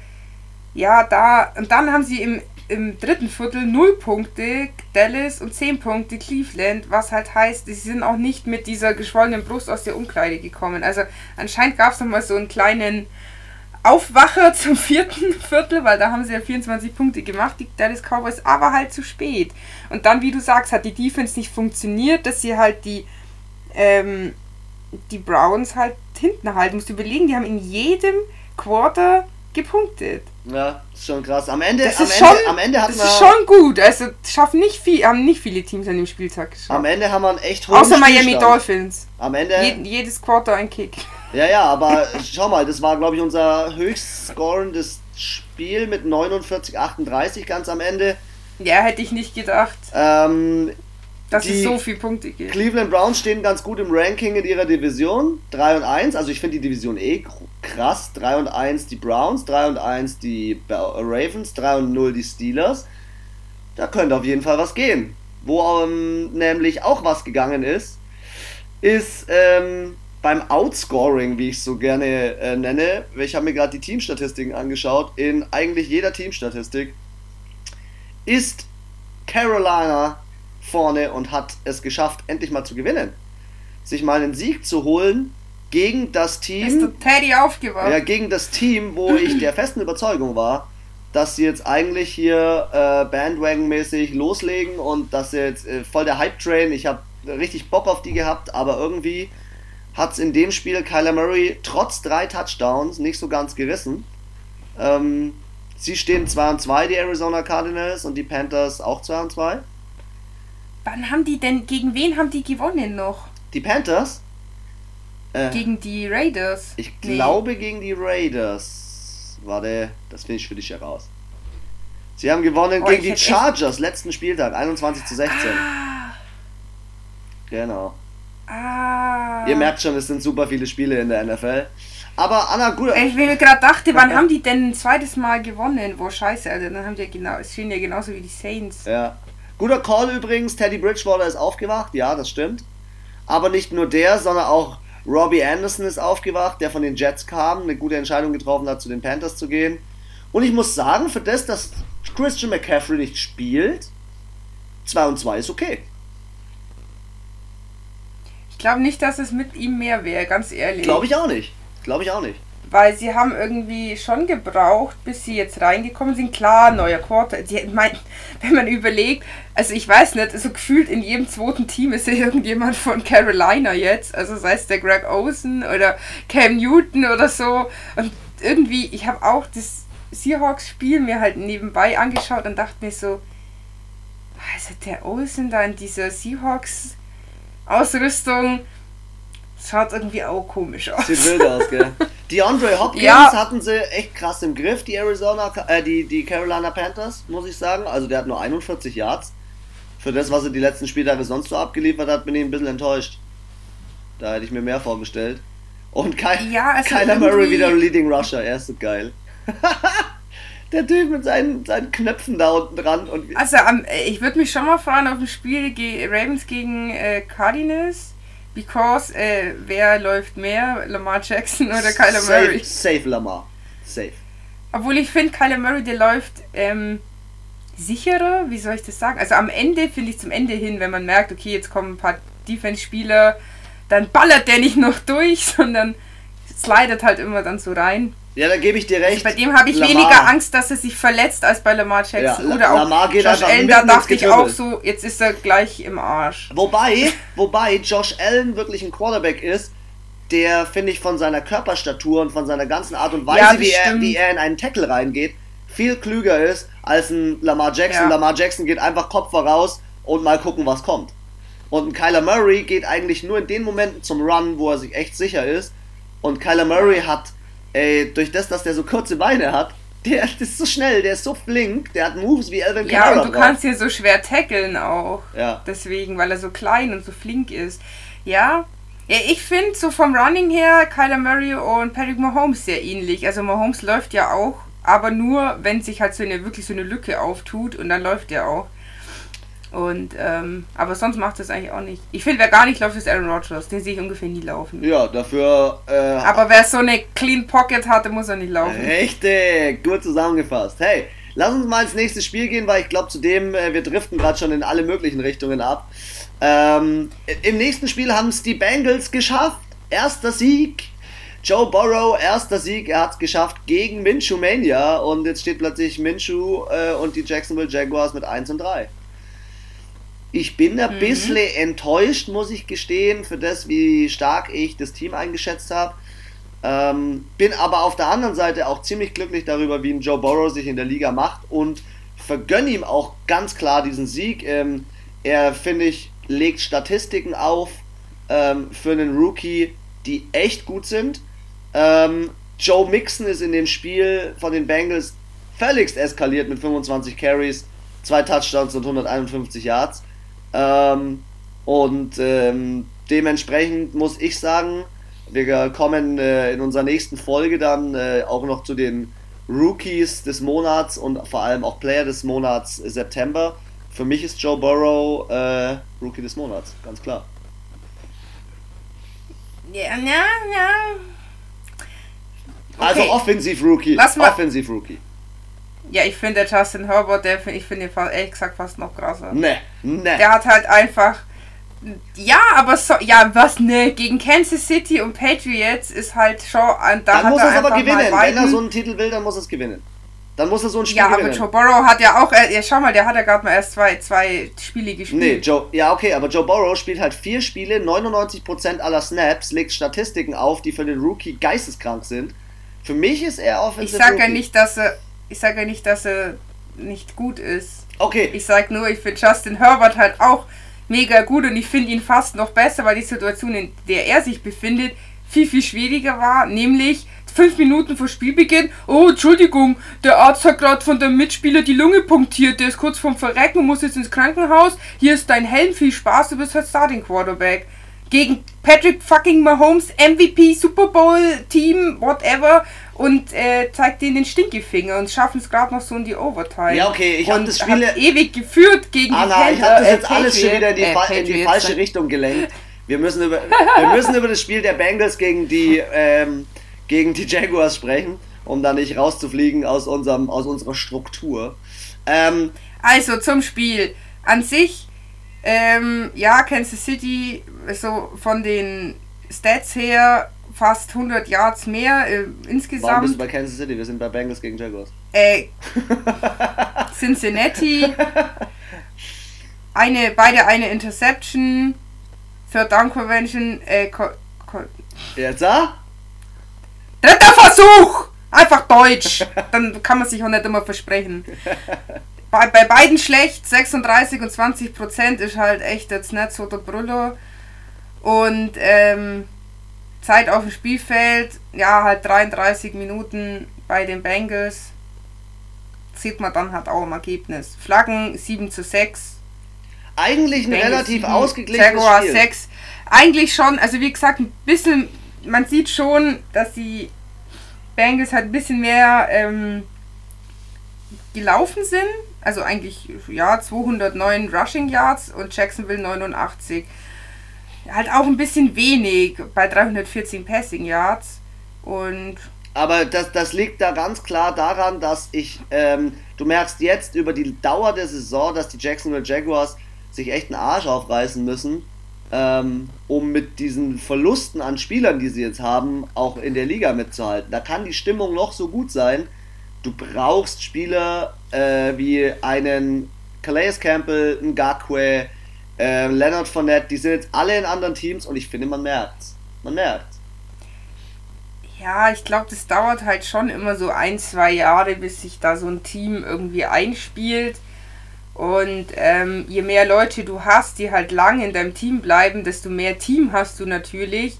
ja, da, und dann haben sie im im dritten Viertel 0 Punkte Dallas und 10 Punkte Cleveland, was halt heißt, sie sind auch nicht mit dieser geschwollenen Brust aus der Umkleide gekommen. Also anscheinend gab es nochmal so einen kleinen Aufwacher zum vierten Viertel, weil da haben sie ja 24 Punkte gemacht, die Dallas Cowboys, aber halt zu spät. Und dann, wie du sagst, hat die Defense nicht funktioniert, dass sie halt die, ähm, die Browns halt hinten halten. Musst du überlegen, die haben in jedem Quarter gepunktet. Ja, ist schon krass. Am Ende, das am ist Ende, schon, am Ende hat das man, ist schon gut. Also schaffen nicht viel, haben nicht viele Teams an dem Spieltag geschafft. Am Ende haben wir einen echt hohen Außer Miami Spielstand. Dolphins. Am Ende. Je, jedes Quarter ein Kick. Ja, ja, aber schau mal, das war, glaube ich, unser höchst scorendes Spiel mit 49, 38 ganz am Ende. Ja, hätte ich nicht gedacht, Ähm, dass Die es so viele Punkte gibt. Cleveland Browns stehen ganz gut im Ranking in ihrer Division. 3 und 1, also ich finde die Division eh krass. 3 und 1 die Browns, 3 und 1 die Ravens, 3 und 0 die Steelers. Da könnte auf jeden Fall was gehen. Wo ähm, nämlich auch was gegangen ist, ist ähm, beim Outscoring, wie ich es so gerne äh, nenne. Ich habe mir gerade die Teamstatistiken angeschaut. In eigentlich jeder Teamstatistik ist Carolina vorne und hat es geschafft, endlich mal zu gewinnen. Sich mal einen Sieg zu holen gegen das Ist Team, der Teddy aufgewacht? ja, gegen das Team, wo ich der festen Überzeugung war, dass sie jetzt eigentlich hier äh, Bandwagon-mäßig loslegen und dass sie jetzt äh, voll der Hype-Train, ich habe richtig Bock auf die gehabt, aber irgendwie hat es in dem Spiel Kyler Murray trotz drei Touchdowns nicht so ganz gerissen. Ähm, sie stehen 2 und 2, die Arizona Cardinals, und die Panthers auch 2 und 2. Wann haben die denn, gegen wen haben die gewonnen noch? Die Panthers? Äh, Gegen die Raiders? ich Nee. glaube gegen die Raiders. Warte, das finde ich für dich heraus. Sie haben gewonnen Oh, gegen die echt- Chargers, letzten Spieltag, 21 zu 16. Ah, Genau. ah. Ihr merkt schon, es sind super viele Spiele in der NFL. Aber Anna, gut. Ich mir gerade dachte, wann haben die denn ein zweites Mal gewonnen? Wo scheiße, Alter, dann haben die ja genau, es stehen ja genauso wie die Saints. Ja. Guter Call übrigens, Teddy Bridgewater ist aufgewacht, ja, das stimmt. Aber nicht nur der, sondern auch Robbie Anderson ist aufgewacht, der von den Jets kam, eine gute Entscheidung getroffen hat, zu den Panthers zu gehen. Und ich muss sagen, für das, dass Christian McCaffrey nicht spielt, 2 und 2 ist okay. Ich glaube nicht, dass es mit ihm mehr wäre, ganz ehrlich. Glaube ich auch nicht. Glaube ich auch nicht. Weil sie haben irgendwie schon gebraucht, bis sie jetzt reingekommen sind. Klar, neuer Quarter. Die, mein, wenn man überlegt, also ich weiß nicht, so gefühlt in jedem zweiten Team ist ja irgendjemand von Carolina jetzt. Also sei es der Greg Olsen oder Cam Newton oder so. Und irgendwie, ich habe auch das Seahawks-Spiel mir halt nebenbei angeschaut und dachte mir so, also der Olsen da in dieser Seahawks-Ausrüstung schaut irgendwie auch komisch aus. Sieht wild aus, gell? DeAndre Hopkins Ja. hatten sie echt krass im Griff, die Arizona, äh, die, die Carolina Panthers, muss ich sagen. Also der hat nur 41 Yards. Für das, was er die letzten Spieltage sonst so abgeliefert hat, bin ich ein bisschen enttäuscht. Da hätte ich mir mehr vorgestellt. Und Ky Ja, also Kyler Murray wieder Leading Rusher, er ist so geil. Der Typ mit seinen, seinen Knöpfen da unten dran und Also am, äh, ich würde mich schon mal freuen auf ein Spiel ge Ravens gegen äh, Cardinals, because äh, wer läuft mehr, Lamar Jackson oder Kyler Murray? Safe, safe Lamar. Safe. Obwohl ich finde, Kyler Murray, der läuft ähm, sicherer, wie soll ich das sagen? Also am Ende finde ich zum Ende hin, wenn man merkt, okay, jetzt kommen ein paar Defense-Spieler, dann ballert der nicht noch durch, sondern slidet halt immer dann so rein. Ja, da gebe ich dir recht. Bei dem habe ich Lamar. weniger Angst, dass er sich verletzt, als bei Lamar Jackson. Ja, Oder auch Lamar geht Josh Allen, da dachte ich auch so, jetzt ist er gleich im Arsch. Wobei, wobei Josh Allen wirklich ein Quarterback ist, der, finde ich, von seiner Körperstatur und von seiner ganzen Art und Weise, Ja, wie, er, wie er in einen Tackle reingeht, viel klüger ist als ein Lamar Jackson. Ja. Lamar Jackson geht einfach Kopf voraus und mal gucken, was kommt. Und ein Kyler Murray geht eigentlich nur in den Momenten zum Run, wo er sich echt sicher ist. Und Kyler Murray hat, ey, durch das, dass der so kurze Beine hat, der ist so schnell, der ist so flink, der hat Moves wie Alvin Ja, Kamara und du drauf. kannst hier so schwer tackeln auch. Ja. Deswegen, weil er so klein und so flink ist. Ja. Ja, ich finde so vom Running her Kyler Murray und Patrick Mahomes sehr ähnlich. Also Mahomes läuft ja auch, aber nur, wenn sich halt so eine wirklich so eine Lücke auftut und dann läuft er auch. Und, ähm, aber sonst macht es eigentlich auch nicht. Ich finde, wer gar nicht läuft, ist Aaron Rodgers. Den sehe ich ungefähr nie laufen. Ja, dafür äh, Aber wer so eine Clean Pocket hatte, muss er nicht laufen. Richtig, gut zusammengefasst. Hey, lass uns mal ins nächste Spiel gehen, weil ich glaube, zudem, äh, wir driften gerade schon in alle möglichen Richtungen ab. Ähm, Im nächsten Spiel haben es die Bengals geschafft. Erster Sieg. Joe Burrow, erster Sieg, er hat es geschafft gegen Minshew Mania und jetzt steht plötzlich Minshew äh, und die Jacksonville Jaguars mit 1 und 3. Ich bin ein mhm. bisschen enttäuscht, muss ich gestehen, für das, wie stark ich das Team eingeschätzt habe. Ähm, bin aber auf der anderen Seite auch ziemlich glücklich darüber, wie ein Joe Burrow sich in der Liga macht und vergönne ihm auch ganz klar diesen Sieg. Ähm, er, finde ich, legt Statistiken auf ähm, für einen Rookie, die echt gut sind. Ähm, Joe Mixon ist in dem Spiel von den Bengals völligst eskaliert mit 25 Carries, zwei Touchdowns und 151 Yards. Ähm, und ähm, dementsprechend muss ich sagen, wir kommen äh, in unserer nächsten Folge dann äh, auch noch zu den Rookies des Monats und vor allem auch Player des Monats September. Für mich ist Joe Burrow äh, Rookie des Monats, ganz klar. Ja, ja, ja. Also okay. Offensiv Rookie. Offensiv Rookie. Ja, ich finde Justin Herbert, der, ich finde ihn ehrlich gesagt fast noch krasser. Ne, ne. Der hat halt einfach ja, aber so, ja, was ne, gegen Kansas City und Patriots ist halt schon. Da dann muss er es aber gewinnen. Wenn er so einen Titel will, dann muss er es gewinnen. Dann muss er so ein Spiel ja, gewinnen. Ja, aber Joe Burrow hat ja auch, äh, ja, schau mal, der hat ja gerade mal erst zwei, zwei Spiele gespielt. Nee, Joe, ja, okay, aber Joe Burrow spielt halt vier Spiele, 99% aller Snaps, legt Statistiken auf, die für den Rookie geisteskrank sind. Für mich ist er offensiv. Ich sage ja nicht, dass er, ich sage ja nicht, dass er nicht gut ist. Okay. Ich sage nur, ich finde Justin Herbert halt auch mega gut und ich finde ihn fast noch besser, weil die Situation, in der er sich befindet, viel, viel schwieriger war, nämlich fünf Minuten vor Spielbeginn, oh, Entschuldigung, der Arzt hat gerade von dem Mitspieler die Lunge punktiert, der ist kurz vorm Verrecken und muss jetzt ins Krankenhaus, hier ist dein Helm, viel Spaß, du bist halt Starting Quarterback. Gegen Patrick fucking Mahomes, MVP, Super Bowl Team, whatever, und äh, zeigt denen den Stinkefinger und schaffen es gerade noch so in die Overtime. Ja, okay, ich habe das Spiel ewig geführt gegen Anna, die Panther, ich habe das jetzt äh, alles schon wieder in die, äh, in die falsche Richtung gelenkt. Wir müssen über, wir müssen über das Spiel der Bengals gegen die, ähm, gegen die Jaguars sprechen, um da nicht rauszufliegen aus, unserem, aus unserer Struktur. Ähm, also zum Spiel. An sich, ähm, ja, Kansas City, so von den Stats her fast 100 Yards mehr äh, insgesamt. Warum bist du bei Kansas City? Wir sind bei Bengals gegen Jaguars. Äh, Cincinnati. Eine, beide eine Interception. Third Down Convention. Äh, Jetzt, ah? Dritter Versuch! Einfach Deutsch. Dann kann man sich auch nicht immer versprechen. Bei, bei beiden schlecht. 36 und 20 Prozent ist halt echt jetzt nicht so der Brüllo. Und ähm, Zeit auf dem Spielfeld, ja, halt 33 Minuten bei den Bengals. Sieht man dann halt auch im Ergebnis. Flaggen 7 zu 6. Eigentlich ein Bengals relativ 7, ausgeglichenes Jaguar Spiel. 6. Eigentlich schon, also wie gesagt, ein bisschen, man sieht schon, dass die Bengals halt ein bisschen mehr ähm, gelaufen sind. Also eigentlich, ja, 209 Rushing Yards und Jacksonville 89 halt auch ein bisschen wenig bei 314 Passing Yards. Und aber das, das liegt da ganz klar daran, dass ich, ähm, du merkst jetzt über die Dauer der Saison, dass die Jacksonville Jaguars sich echt einen Arsch aufreißen müssen, ähm, um mit diesen Verlusten an Spielern, die sie jetzt haben, auch in der Liga mitzuhalten. Da kann die Stimmung noch so gut sein. Du brauchst Spieler äh, wie einen Calais Campbell, einen Gakwe, äh, Leonard Fournette, die sind jetzt alle in anderen Teams und ich finde, man merkt's. Man merkt's. Ja, ich glaube, das dauert halt schon immer so ein, zwei Jahre, bis sich da so ein Team irgendwie einspielt. Und ähm, je mehr Leute du hast, die halt lang in deinem Team bleiben, desto mehr Team hast du natürlich.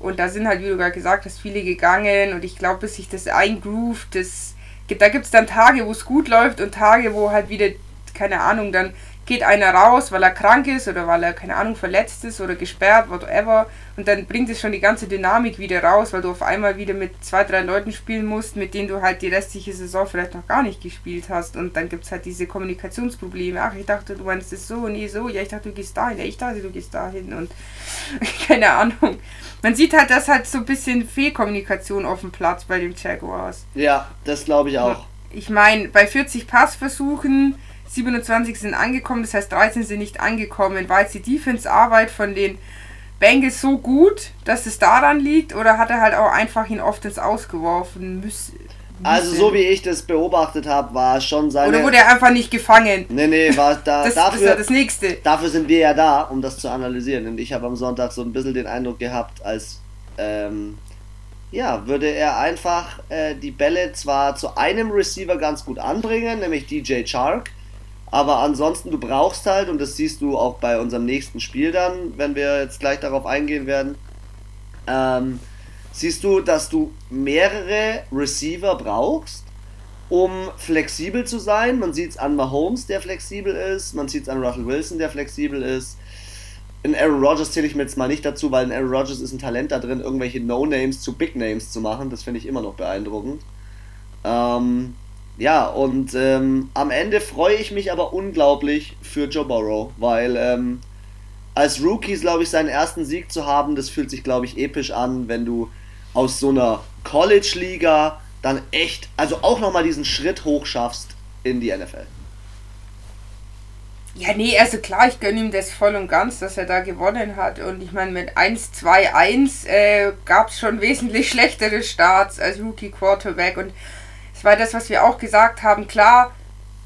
Und da sind halt, wie du gerade gesagt hast, viele gegangen. Und ich glaube, bis sich das eingroovt, das, da gibt es dann Tage, wo es gut läuft und Tage, wo halt wieder, keine Ahnung, dann geht einer raus, weil er krank ist oder weil er, keine Ahnung, verletzt ist oder gesperrt, whatever. Und dann bringt es schon die ganze Dynamik wieder raus, weil du auf einmal wieder mit zwei, drei Leuten spielen musst, mit denen du halt die restliche Saison vielleicht noch gar nicht gespielt hast. Und dann gibt es halt diese Kommunikationsprobleme. Ach, ich dachte, du meinst es so, nee, so. Ja, ich dachte, du gehst dahin. Ja, ich dachte, du gehst dahin. Und keine Ahnung. Man sieht halt, dass halt so ein bisschen Fehlkommunikation auf dem Platz bei den Jaguars. Ja, das glaube ich auch. ich meine, bei 40 Passversuchen 27 sind angekommen, das heißt 13 sind nicht angekommen. War jetzt die Defense-Arbeit von den Bengals so gut, dass es daran liegt oder hat er halt auch einfach ihn oft ins Ausgeworfen müssen? Also so wie ich das beobachtet habe, war schon seine... Oder wurde er einfach nicht gefangen? Nee, nee, war da... das dafür, ist ja das Nächste. Dafür sind wir ja da, um das zu analysieren. Und ich habe am Sonntag so ein bisschen den Eindruck gehabt, als... Ähm, ja, würde er einfach äh, die Bälle zwar zu einem Receiver ganz gut anbringen, nämlich DJ Chark, aber ansonsten, du brauchst halt, und das siehst du auch bei unserem nächsten Spiel dann, wenn wir jetzt gleich darauf eingehen werden, ähm, siehst du, dass du mehrere Receiver brauchst, um flexibel zu sein. Man sieht es an Mahomes, der flexibel ist, man sieht es an Russell Wilson, der flexibel ist. In Aaron Rodgers zähle ich mir jetzt mal nicht dazu, weil in Aaron Rodgers ist ein Talent da drin, irgendwelche No-Names zu Big Names zu machen. Das finde ich immer noch beeindruckend. Ähm, ja, und ähm, am Ende freue ich mich aber unglaublich für Joe Burrow, weil ähm, als Rookies, glaube ich, seinen ersten Sieg zu haben, das fühlt sich, glaube ich, episch an, wenn du aus so einer College-Liga dann echt, also auch nochmal diesen Schritt hoch schaffst in die NFL. Ja, nee, also klar, ich gönne ihm das voll und ganz, dass er da gewonnen hat. Und ich meine, mit 1-2-1 äh, gab es schon wesentlich schlechtere Starts als Rookie Quarterback. Und das war das, was wir auch gesagt haben. Klar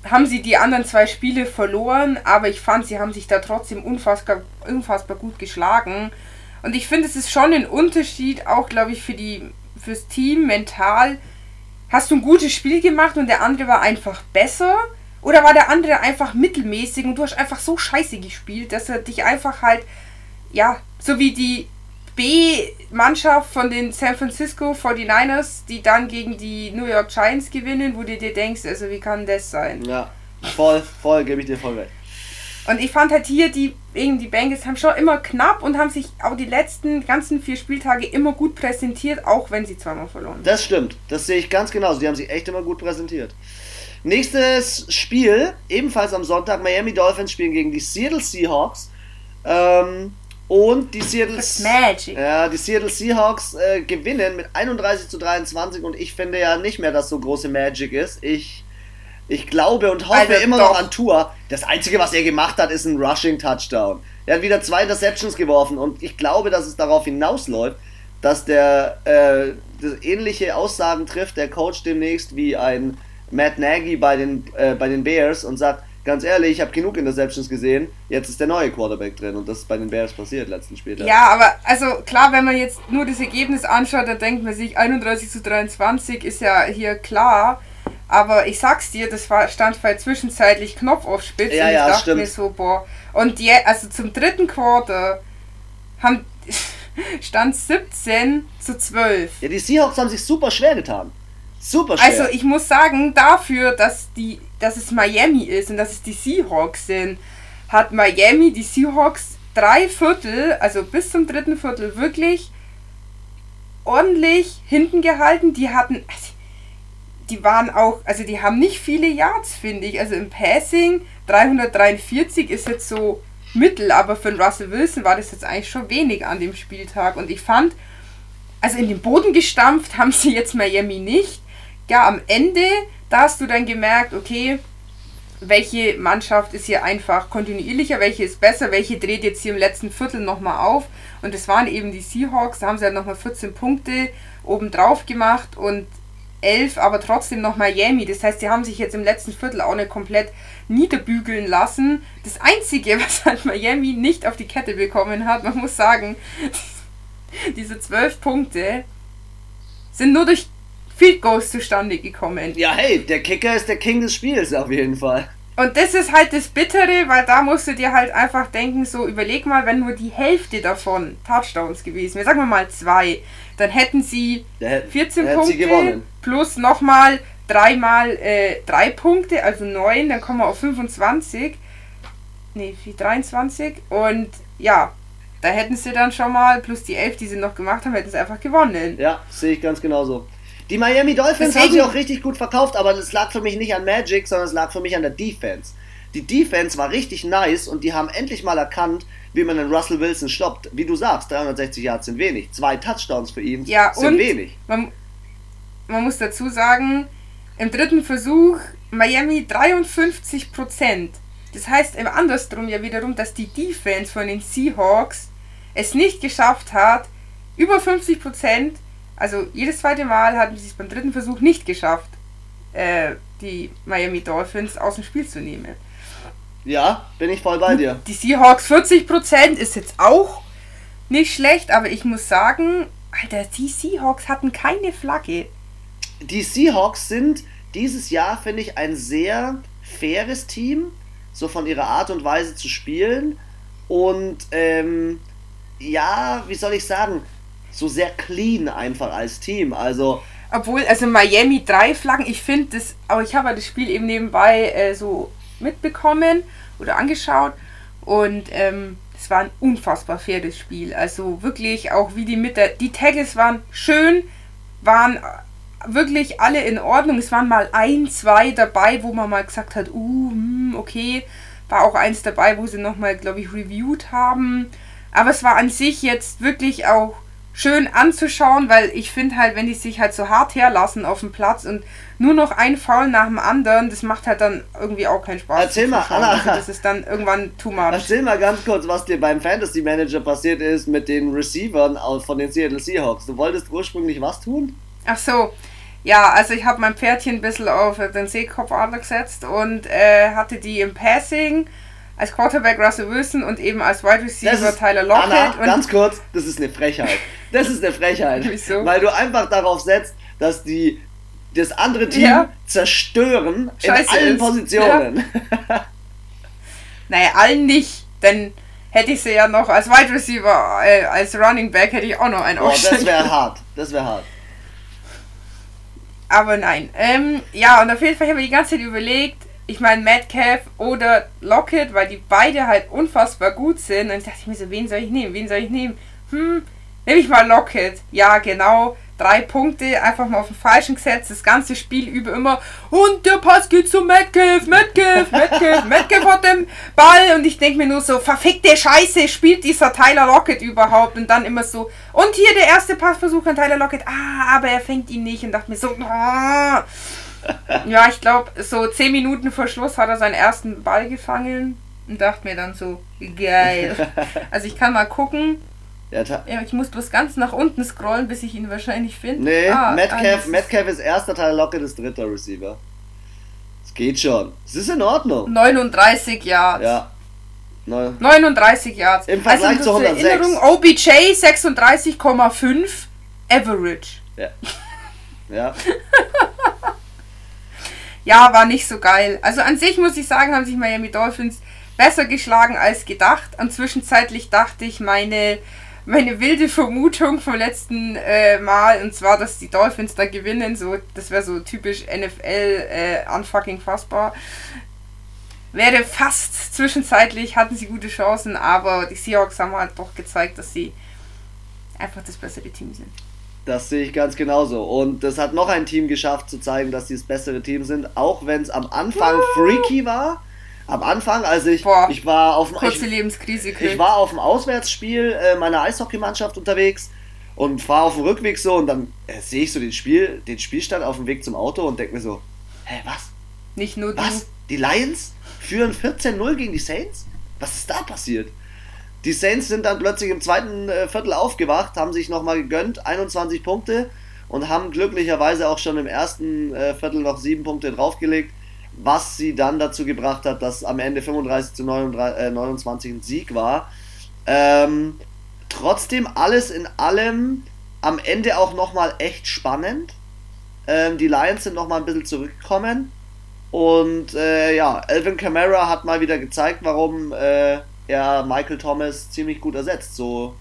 haben sie die anderen zwei Spiele verloren, aber ich fand, sie haben sich da trotzdem unfassbar, unfassbar gut geschlagen. Und ich finde, es ist schon ein Unterschied, auch glaube ich, für die, fürs Team mental. Hast du ein gutes Spiel gemacht und der andere war einfach besser? Oder war der andere einfach mittelmäßig und du hast einfach so scheiße gespielt, dass er dich einfach halt, ja, so wie die B-Mannschaft von den San Francisco 49ers, die dann gegen die New York Giants gewinnen, wo du dir denkst, also wie kann das sein? Ja, voll, voll, gebe ich dir voll recht. Und ich fand halt hier, die, die Bengals haben schon immer knapp und haben sich auch die letzten ganzen vier Spieltage immer gut präsentiert, auch wenn sie zweimal verloren Das stimmt, das sehe ich ganz genauso. Die haben sich echt immer gut präsentiert. Nächstes Spiel, ebenfalls am Sonntag, Miami Dolphins spielen gegen die Seattle Seahawks. Ähm, und die Seattle, ja, die Seattle Seahawks äh, gewinnen mit 31 zu 23 und ich finde ja nicht mehr, dass so große Magic ist. Ich, ich glaube und hoffe also immer doch. noch an Tour. Das Einzige, was er gemacht hat, ist ein Rushing Touchdown. Er hat wieder zwei Interceptions geworfen und ich glaube, dass es darauf hinausläuft, dass der äh, ähnliche Aussagen trifft, der Coach demnächst wie ein Matt Nagy bei den, äh, bei den Bears und sagt, ganz ehrlich, ich habe genug Interceptions gesehen, jetzt ist der neue Quarterback drin und das ist bei den Bears passiert letzten Spieltag. Ja, aber also klar, wenn man jetzt nur das Ergebnis anschaut, dann denkt man sich 31 zu 23 ist ja hier klar. Aber ich sag's dir, das war stand bei zwischenzeitlich Knopf auf Spitze. Ja, und ich ja, dachte stimmt. mir so, boah. Und die, also zum dritten Quarter haben stand 17 zu 12. Ja, die Seahawks haben sich super schwer getan. Super schwer. Also ich muss sagen, dafür, dass, die, dass es Miami ist und dass es die Seahawks sind, hat Miami die Seahawks drei Viertel, also bis zum dritten Viertel wirklich ordentlich hinten gehalten. Die hatten, also die waren auch, also die haben nicht viele Yards, finde ich. Also im Passing 343 ist jetzt so mittel, aber für Russell Wilson war das jetzt eigentlich schon wenig an dem Spieltag. Und ich fand, also in den Boden gestampft haben sie jetzt Miami nicht ja, am Ende, da hast du dann gemerkt, okay, welche Mannschaft ist hier einfach kontinuierlicher, welche ist besser, welche dreht jetzt hier im letzten Viertel nochmal auf. Und das waren eben die Seahawks, da haben sie halt nochmal 14 Punkte obendrauf gemacht und 11, aber trotzdem noch Miami. Das heißt, sie haben sich jetzt im letzten Viertel auch nicht komplett niederbügeln lassen. Das Einzige, was halt Miami nicht auf die Kette bekommen hat, man muss sagen, diese 12 Punkte sind nur durch Field Goals zustande gekommen. Ja, hey, der Kicker ist der King des Spiels auf jeden Fall. Und das ist halt das Bittere, weil da musst du dir halt einfach denken, so überleg mal, wenn nur die Hälfte davon Touchdowns gewesen wäre, sagen wir mal zwei, dann hätten sie 14 Punkte sie plus nochmal dreimal äh, drei Punkte, also neun, dann kommen wir auf 25. Nee, 23. Und ja, da hätten sie dann schon mal, plus die elf, die sie noch gemacht haben, hätten sie einfach gewonnen. Ja, sehe ich ganz genauso. Die Miami Dolphins Deswegen. haben sie auch richtig gut verkauft, aber das lag für mich nicht an Magic, sondern es lag für mich an der Defense. Die Defense war richtig nice und die haben endlich mal erkannt, wie man den Russell Wilson stoppt. Wie du sagst, 360 Yards sind wenig. Zwei Touchdowns für ihn ja, sind wenig. Man, man muss dazu sagen, Im dritten Versuch Miami 53 Prozent. Das heißt im andersrum ja wiederum, dass die Defense von den Seahawks es nicht geschafft hat, über 50 Prozent, also jedes zweite Mal hatten sie es beim dritten Versuch nicht geschafft, äh, die Miami Dolphins aus dem Spiel zu nehmen. Ja, bin ich voll bei dir. Die Seahawks 40 Prozent ist jetzt auch nicht schlecht, aber ich muss sagen, Alter, die Seahawks hatten keine Flagge. Die Seahawks sind dieses Jahr, finde ich, ein sehr faires Team, so von ihrer Art und Weise zu spielen. Und ähm, ja, wie soll ich sagen, so sehr clean einfach als Team. Also. Obwohl, also Miami drei Flaggen, ich finde das, aber ich habe das Spiel eben nebenbei äh, so mitbekommen oder angeschaut und ähm, es war ein unfassbar faires Spiel. Also wirklich auch wie die mit der, die Taggles waren schön, waren wirklich alle in Ordnung. Es waren mal ein, zwei dabei, wo man mal gesagt hat, uh, hm, okay. War auch eins dabei, wo sie nochmal, glaube ich, reviewed haben. Aber es war an sich jetzt wirklich auch schön anzuschauen, weil ich finde halt, wenn die sich halt so hart herlassen auf dem Platz und nur noch ein Foul nach dem anderen, das macht halt dann irgendwie auch keinen Spaß. Erzähl mal, Anna. Also das ist dann irgendwann too much. Erzähl mal ganz kurz, was dir beim Fantasy Manager passiert ist mit den Receivern von den Seattle Seahawks. Du wolltest ursprünglich was tun? Ach so. Ja, also ich habe mein Pferdchen ein bisschen auf den Seekopfadler gesetzt und äh, hatte die im Passing als Quarterback Russell Wilson und eben als Wide Receiver ist, Tyler Lockett. Anna, ganz kurz, das ist eine Frechheit. Das ist eine Frechheit. Wieso? Weil du einfach darauf setzt, dass die das andere Team ja. zerstören Scheiße in allen ist. Positionen. Ja. naja, allen nicht, denn hätte ich sie ja noch als Wide Receiver, äh, als Running Back hätte ich auch noch einen Oh, das wäre hart. Das wäre hart. Aber nein. Ähm, ja, und auf jeden Fall habe ich die ganze Zeit überlegt, ich meine Metcalf oder Lockett, weil die beide halt unfassbar gut sind. Und ich dachte mir so, wen soll ich nehmen? Wen soll ich nehmen? Hm, nehme ich mal Lockett. Ja, genau. Drei Punkte, einfach mal auf den falschen gesetzt, das ganze Spiel über immer. Und der Pass geht zu Metcalf, Metcalf, Metcalf, Metcalf hat den Ball. Und ich denke mir nur so, verfickte Scheiße, spielt dieser Tyler Lockett überhaupt? Und dann immer so, und hier der erste Passversuch an Tyler Lockett. Ah, aber er fängt ihn nicht. Und dachte mir so, oh ja, ich glaube, so zehn Minuten vor Schluss hat er seinen ersten Ball gefangen und dachte mir dann so, geil. Also ich kann mal gucken. Ja, ja, ich muss bloß ganz nach unten scrollen, bis ich ihn wahrscheinlich finde. Nee, ah, Metcalf, ah, Metcalf ist erster Teil, Locke ist dritter Receiver. Es geht schon. Es ist in Ordnung. 39 Yards. Ja. Neu 39 Yards. Im Vergleich also, zu 106. Erinnerung, OBJ 36,5 Average. Ja. Ja. ja, war nicht so geil. Also an sich muss ich sagen, haben sich Miami Dolphins besser geschlagen als gedacht. Und zwischenzeitlich dachte ich, meine, meine wilde Vermutung vom letzten äh, Mal, und zwar, dass die Dolphins da gewinnen, so, das wäre so typisch NFL äh, unfucking fassbar. Wäre fast zwischenzeitlich, hatten sie gute Chancen, aber die Seahawks haben halt doch gezeigt, dass sie einfach das bessere Team sind. Das sehe ich ganz genauso. Und das hat noch ein Team geschafft zu zeigen, dass sie das bessere Team sind, auch wenn es am Anfang freaky war. Am Anfang, also ich, Boah, ich war auf kurze ich, Lebenskrise kriegt. ich war auf dem Auswärtsspiel äh, meiner Eishockeymannschaft unterwegs und fahre auf dem Rückweg so und dann äh, sehe ich so den Spiel, den Spielstand auf dem Weg zum Auto und denke mir so, hä, was? Nicht nur was? du. Die Lions führen 14-0 gegen die Saints? Was ist da passiert? Die Saints sind dann plötzlich im zweiten äh, Viertel aufgewacht, haben sich nochmal gegönnt, 21 Punkte und haben glücklicherweise auch schon im ersten äh, Viertel noch 7 Punkte draufgelegt, was sie dann dazu gebracht hat, dass am Ende 35 zu 39, äh, 29 ein Sieg war. Ähm, trotzdem alles in allem am Ende auch nochmal echt spannend. Ähm, die Lions sind nochmal ein bisschen zurückgekommen. Und äh, ja, Elvin Kamara hat mal wieder gezeigt, warum äh, er Michael Thomas ziemlich gut ersetzt. So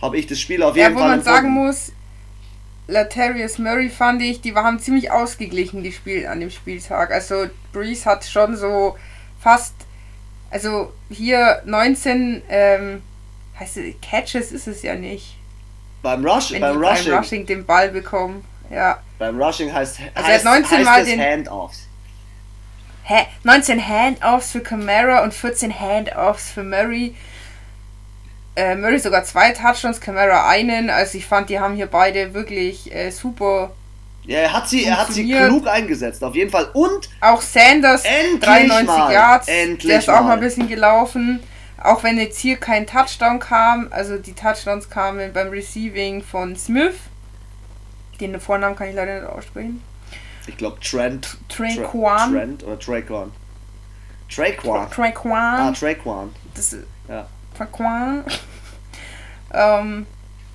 habe ich das Spiel auf jeden ja, Fall. Wo man sagen muss, Latarius Murray fand ich, die waren ziemlich ausgeglichen die Spiel an dem Spieltag. Also Breeze hat schon so fast, also hier 19 ähm, heißt es, Catches ist es ja nicht. Beim, Rush, Wenn beim Rushing. beim Rushing den Ball bekommen. Ja. Beim Rushing heißt, also heißt, er hat 19 heißt Mal den Handoffs. 19 Handoffs für Camara und 14 Handoffs für Murray. Äh, Murray sogar zwei Touchdowns, Camara einen. Also ich fand, die haben hier beide wirklich äh, super Ja, er hat sie, er hat sie klug eingesetzt, auf jeden Fall. Und auch Sanders, 93 mal, Yards, der ist auch mal ein bisschen gelaufen. Auch wenn jetzt hier kein Touchdown kam, also die Touchdowns kamen beim Receiving von Smith. Den Vornamen kann ich leider nicht aussprechen. Ich glaube Trent. Traquan. Trent oder Traquan. Traquan. Traquan. Ah, Traquan. Das ja. Traquan. ähm,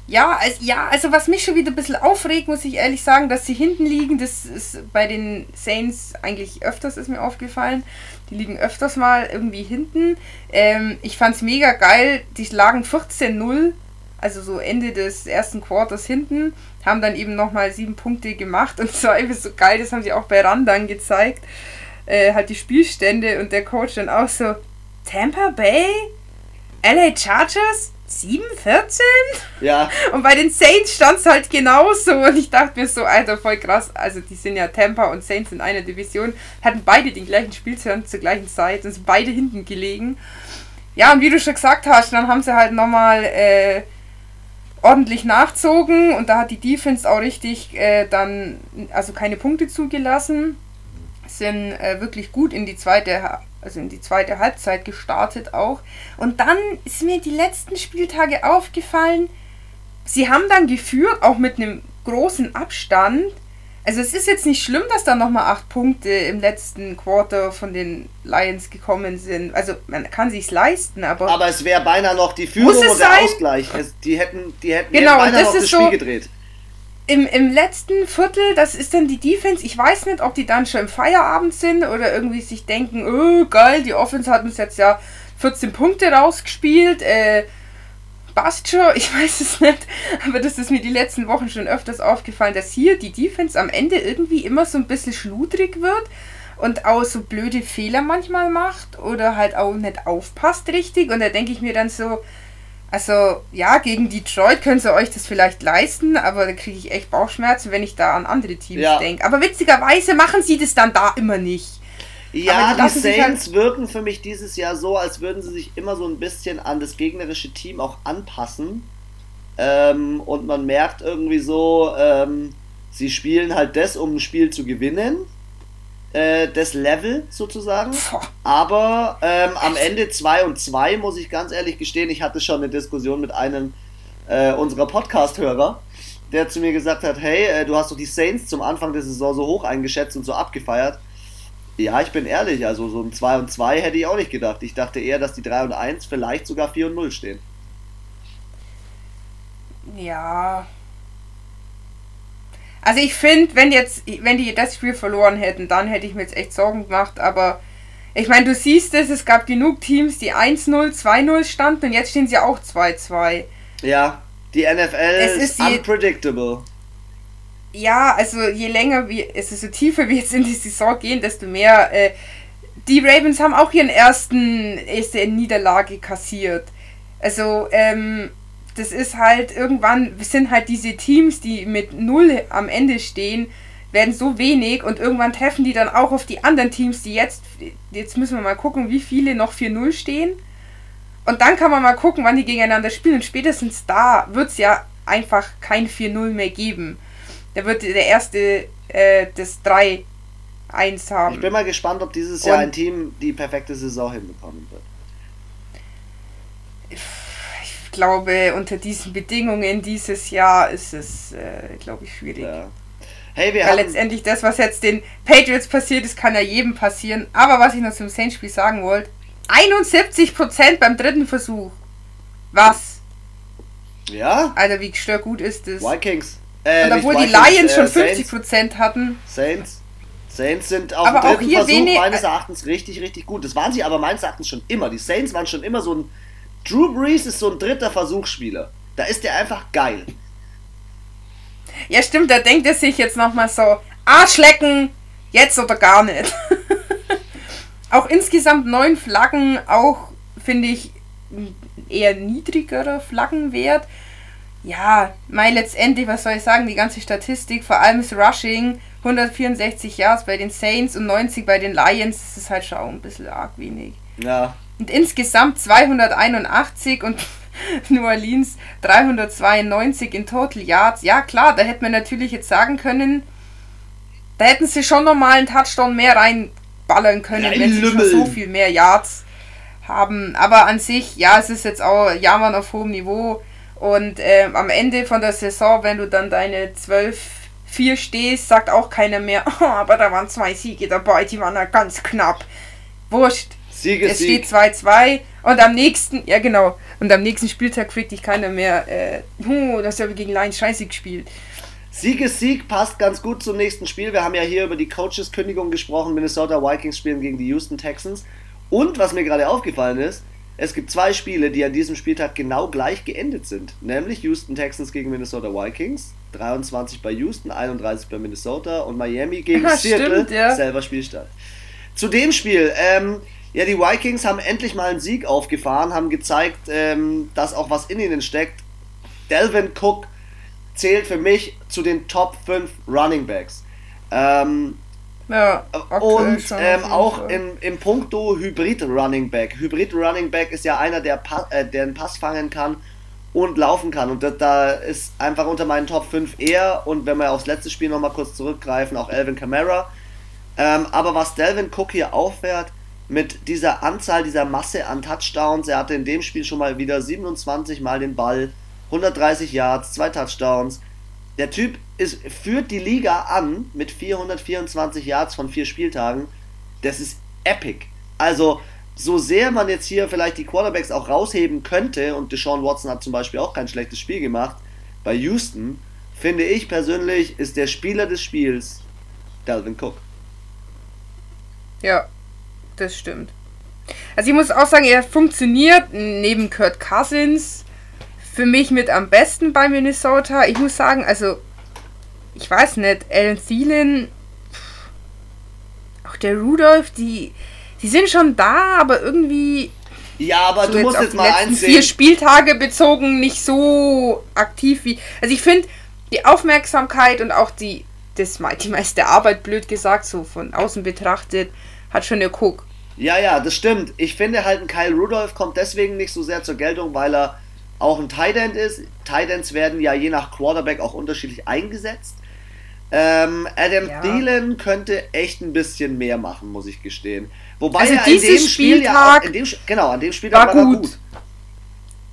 ja, also, ja, also was mich schon wieder ein bisschen aufregt, muss ich ehrlich sagen, dass sie hinten liegen, das ist bei den Saints eigentlich öfters, ist mir aufgefallen. Die liegen öfters mal irgendwie hinten. Ähm, ich fand's mega geil, die lagen 14-0, also so Ende des ersten Quarters hinten, haben dann eben nochmal sieben Punkte gemacht und zwar eben so geil, das haben sie auch bei Randan gezeigt. Äh, halt die Spielstände und der Coach dann auch so, Tampa Bay? LA Chargers? 7, 14? Ja. Und bei den Saints stand es halt genauso. Und ich dachte mir so, Alter, voll krass. Also, die sind ja Tampa und Saints in einer Division. Hatten beide den gleichen Spielzeit zur gleichen Zeit und sind beide hinten gelegen. Ja, und wie du schon gesagt hast, dann haben sie halt nochmal äh, ordentlich nachzogen. Und da hat die Defense auch richtig äh, dann, also keine Punkte zugelassen. Sind äh, wirklich gut in die zweite also in die zweite Halbzeit gestartet auch. Und dann ist mir die letzten Spieltage aufgefallen, sie haben dann geführt, auch mit einem großen Abstand. Also es ist jetzt nicht schlimm, dass da nochmal acht Punkte im letzten Quarter von den Lions gekommen sind. Also man kann sich's leisten, aber. Aber es wäre beinahe noch die Führung und der Ausgleich. Es, die hätten, die hätten genau, beinahe das noch das Spiel so, gedreht im, im letzten Viertel, das ist dann die Defense. Ich weiß nicht, ob die dann schon im Feierabend sind oder irgendwie sich denken, oh geil, die Offense hat uns jetzt ja 14 Punkte rausgespielt. Äh, passt schon, ich weiß es nicht. Aber das ist mir die letzten Wochen schon öfters aufgefallen, dass hier die Defense am Ende irgendwie immer so ein bisschen schludrig wird und auch so blöde Fehler manchmal macht oder halt auch nicht aufpasst richtig. Und da denke ich mir dann so, also, ja, gegen Detroit könnt ihr euch das vielleicht leisten, aber da kriege ich echt Bauchschmerzen, wenn ich da an andere Teams ja. denke. Aber witzigerweise machen sie das dann da immer nicht. Ja, die, die Saints halt wirken für mich dieses Jahr so, als würden sie sich immer so ein bisschen an das gegnerische Team auch anpassen. Ähm, und man merkt irgendwie so, ähm, sie spielen halt das, um ein Spiel zu gewinnen äh, das Level sozusagen. Aber ähm, am Ende 2 und 2 muss ich ganz ehrlich gestehen, ich hatte schon eine Diskussion mit einem äh, unserer Podcast-Hörer, der zu mir gesagt hat, hey, äh, du hast doch die Saints zum Anfang der Saison so hoch eingeschätzt und so abgefeiert. Ja, ich bin ehrlich, also so ein 2 und 2 hätte ich auch nicht gedacht. Ich dachte eher, dass die 3 und 1 vielleicht sogar 4 und 0 stehen. Ja, also ich finde, wenn jetzt, wenn die das Spiel verloren hätten, dann hätte ich mir jetzt echt Sorgen gemacht, aber ich meine, du siehst es, es gab genug Teams, die 1-0, 2-0 standen und jetzt stehen sie auch 2-2. Ja, die NFL es ist, ist unpredictable. Ja, also je länger wir, also so tiefer wir jetzt in die Saison gehen, desto mehr. Äh, die Ravens haben auch ihren ersten erste Niederlage kassiert. Also, ähm, das ist halt irgendwann sind halt diese Teams, die mit null am Ende stehen, werden so wenig und irgendwann treffen die dann auch auf die anderen Teams, die jetzt, jetzt müssen wir mal gucken, wie viele noch 4-0 stehen. Und dann kann man mal gucken, wann die gegeneinander spielen. Und spätestens da wird es ja einfach kein 4-0 mehr geben. Da wird der erste äh, das 3-1 haben. Ich bin mal gespannt, ob dieses Jahr ein Team die perfekte Saison hinbekommen wird glaube, unter diesen Bedingungen dieses Jahr ist es, äh, glaube ich, schwierig. Ja. Hey, wir Weil letztendlich das, was jetzt den Patriots passiert ist, kann ja jedem passieren. Aber was ich noch zum Saints-Spiel sagen wollte, 71% beim dritten Versuch. Was? Ja? Alter, wie gestört gut ist das? Vikings. Äh, Und obwohl die Lions äh, schon 50% Saints. hatten. Saints. Saints sind auf aber dem dritten Versuch wenig, meines Erachtens richtig, richtig gut. Das waren sie aber meines Erachtens schon immer. Die Saints waren schon immer so ein Drew Brees ist so ein dritter Versuchsspieler. Da ist der einfach geil. Ja, stimmt, da denkt er sich jetzt nochmal so, Arschlecken, jetzt oder gar nicht. auch insgesamt neun Flaggen, auch finde ich eher niedrigerer Flaggenwert. Ja, mal letztendlich, was soll ich sagen, die ganze Statistik, vor allem das Rushing, 164 Yards bei den Saints und 90 bei den Lions, das ist halt schon auch ein bisschen arg wenig. Ja, und insgesamt 281 und New Orleans 392 in Total Yards. Ja, klar, da hätte man natürlich jetzt sagen können, Da hätten sie schon nochmal einen Touchdown mehr reinballern können, ja, wenn sie schon so viel mehr Yards haben. Aber an sich, ja, es ist jetzt auch Jammern auf hohem Niveau. Und äh, am Ende von der Saison, wenn du dann deine 12-4 stehst, sagt auch keiner mehr, oh, aber da waren zwei Siege dabei, die waren ja ganz knapp. Wurscht. Siege, es Sieg. steht 2-2 und am nächsten, ja genau, und am nächsten Spieltag kriegt dich keiner mehr, äh, oh, das haben wir gegen Lions scheiße gespielt. Sieg ist Sieg, passt ganz gut zum nächsten Spiel. Wir haben ja hier über die Coaches-Kündigung gesprochen. Minnesota Vikings spielen gegen die Houston Texans. Und was mir gerade aufgefallen ist, es gibt zwei Spiele, die an diesem Spieltag genau gleich geendet sind. Nämlich Houston Texans gegen Minnesota Vikings. 23 bei Houston, 31 bei Minnesota. Und Miami gegen ja, Seattle. Stimmt, ja. Selber Spielstand. Zu dem Spiel, ähm, ja, die Vikings haben endlich mal einen Sieg aufgefahren, haben gezeigt, ähm, dass auch was in ihnen steckt. Delvin Cook zählt für mich zu den Top 5 Running Backs. Ähm, ja, und ähm, auch im, im Punkto Hybrid Running Back. Hybrid Running Back ist ja einer, der, pa äh, der einen Pass fangen kann und laufen kann. Und das, da ist einfach unter meinen Top 5 er und wenn wir aufs letzte Spiel nochmal kurz zurückgreifen, auch Alvin Kamara. Ähm, aber was Delvin Cook hier auffährt, mit dieser Anzahl, dieser Masse an Touchdowns, er hatte in dem Spiel schon mal wieder 27 Mal den Ball, 130 Yards, zwei Touchdowns. Der Typ ist, führt die Liga an mit 424 Yards von vier Spieltagen. Das ist epic. Also, so sehr man jetzt hier vielleicht die Quarterbacks auch rausheben könnte, und Deshaun Watson hat zum Beispiel auch kein schlechtes Spiel gemacht, bei Houston, finde ich persönlich, ist der Spieler des Spiels Dalvin Cook. Ja, das stimmt. Also ich muss auch sagen, er funktioniert neben Kurt Cousins für mich mit am besten bei Minnesota. Ich muss sagen, also ich weiß nicht, Alan Thielen, auch der Rudolph, die, die sind schon da, aber irgendwie. Ja, aber so du musst jetzt mal eins sehen. vier Spieltage bezogen nicht so aktiv wie. Also ich finde die Aufmerksamkeit und auch die, das, die meiste Arbeit, blöd gesagt, so von außen betrachtet, hat schon der Cook. Ja, ja, das stimmt. Ich finde halt, ein Kyle Rudolph kommt deswegen nicht so sehr zur Geltung, weil er auch ein Tight End ist. Tight Ends werden ja je nach Quarterback auch unterschiedlich eingesetzt. Ähm, Adam ja. Thielen könnte echt ein bisschen mehr machen, muss ich gestehen. Wobei also er in dem Spiel ja auch, in dem, genau, an dem Spiel war, war gut. gut.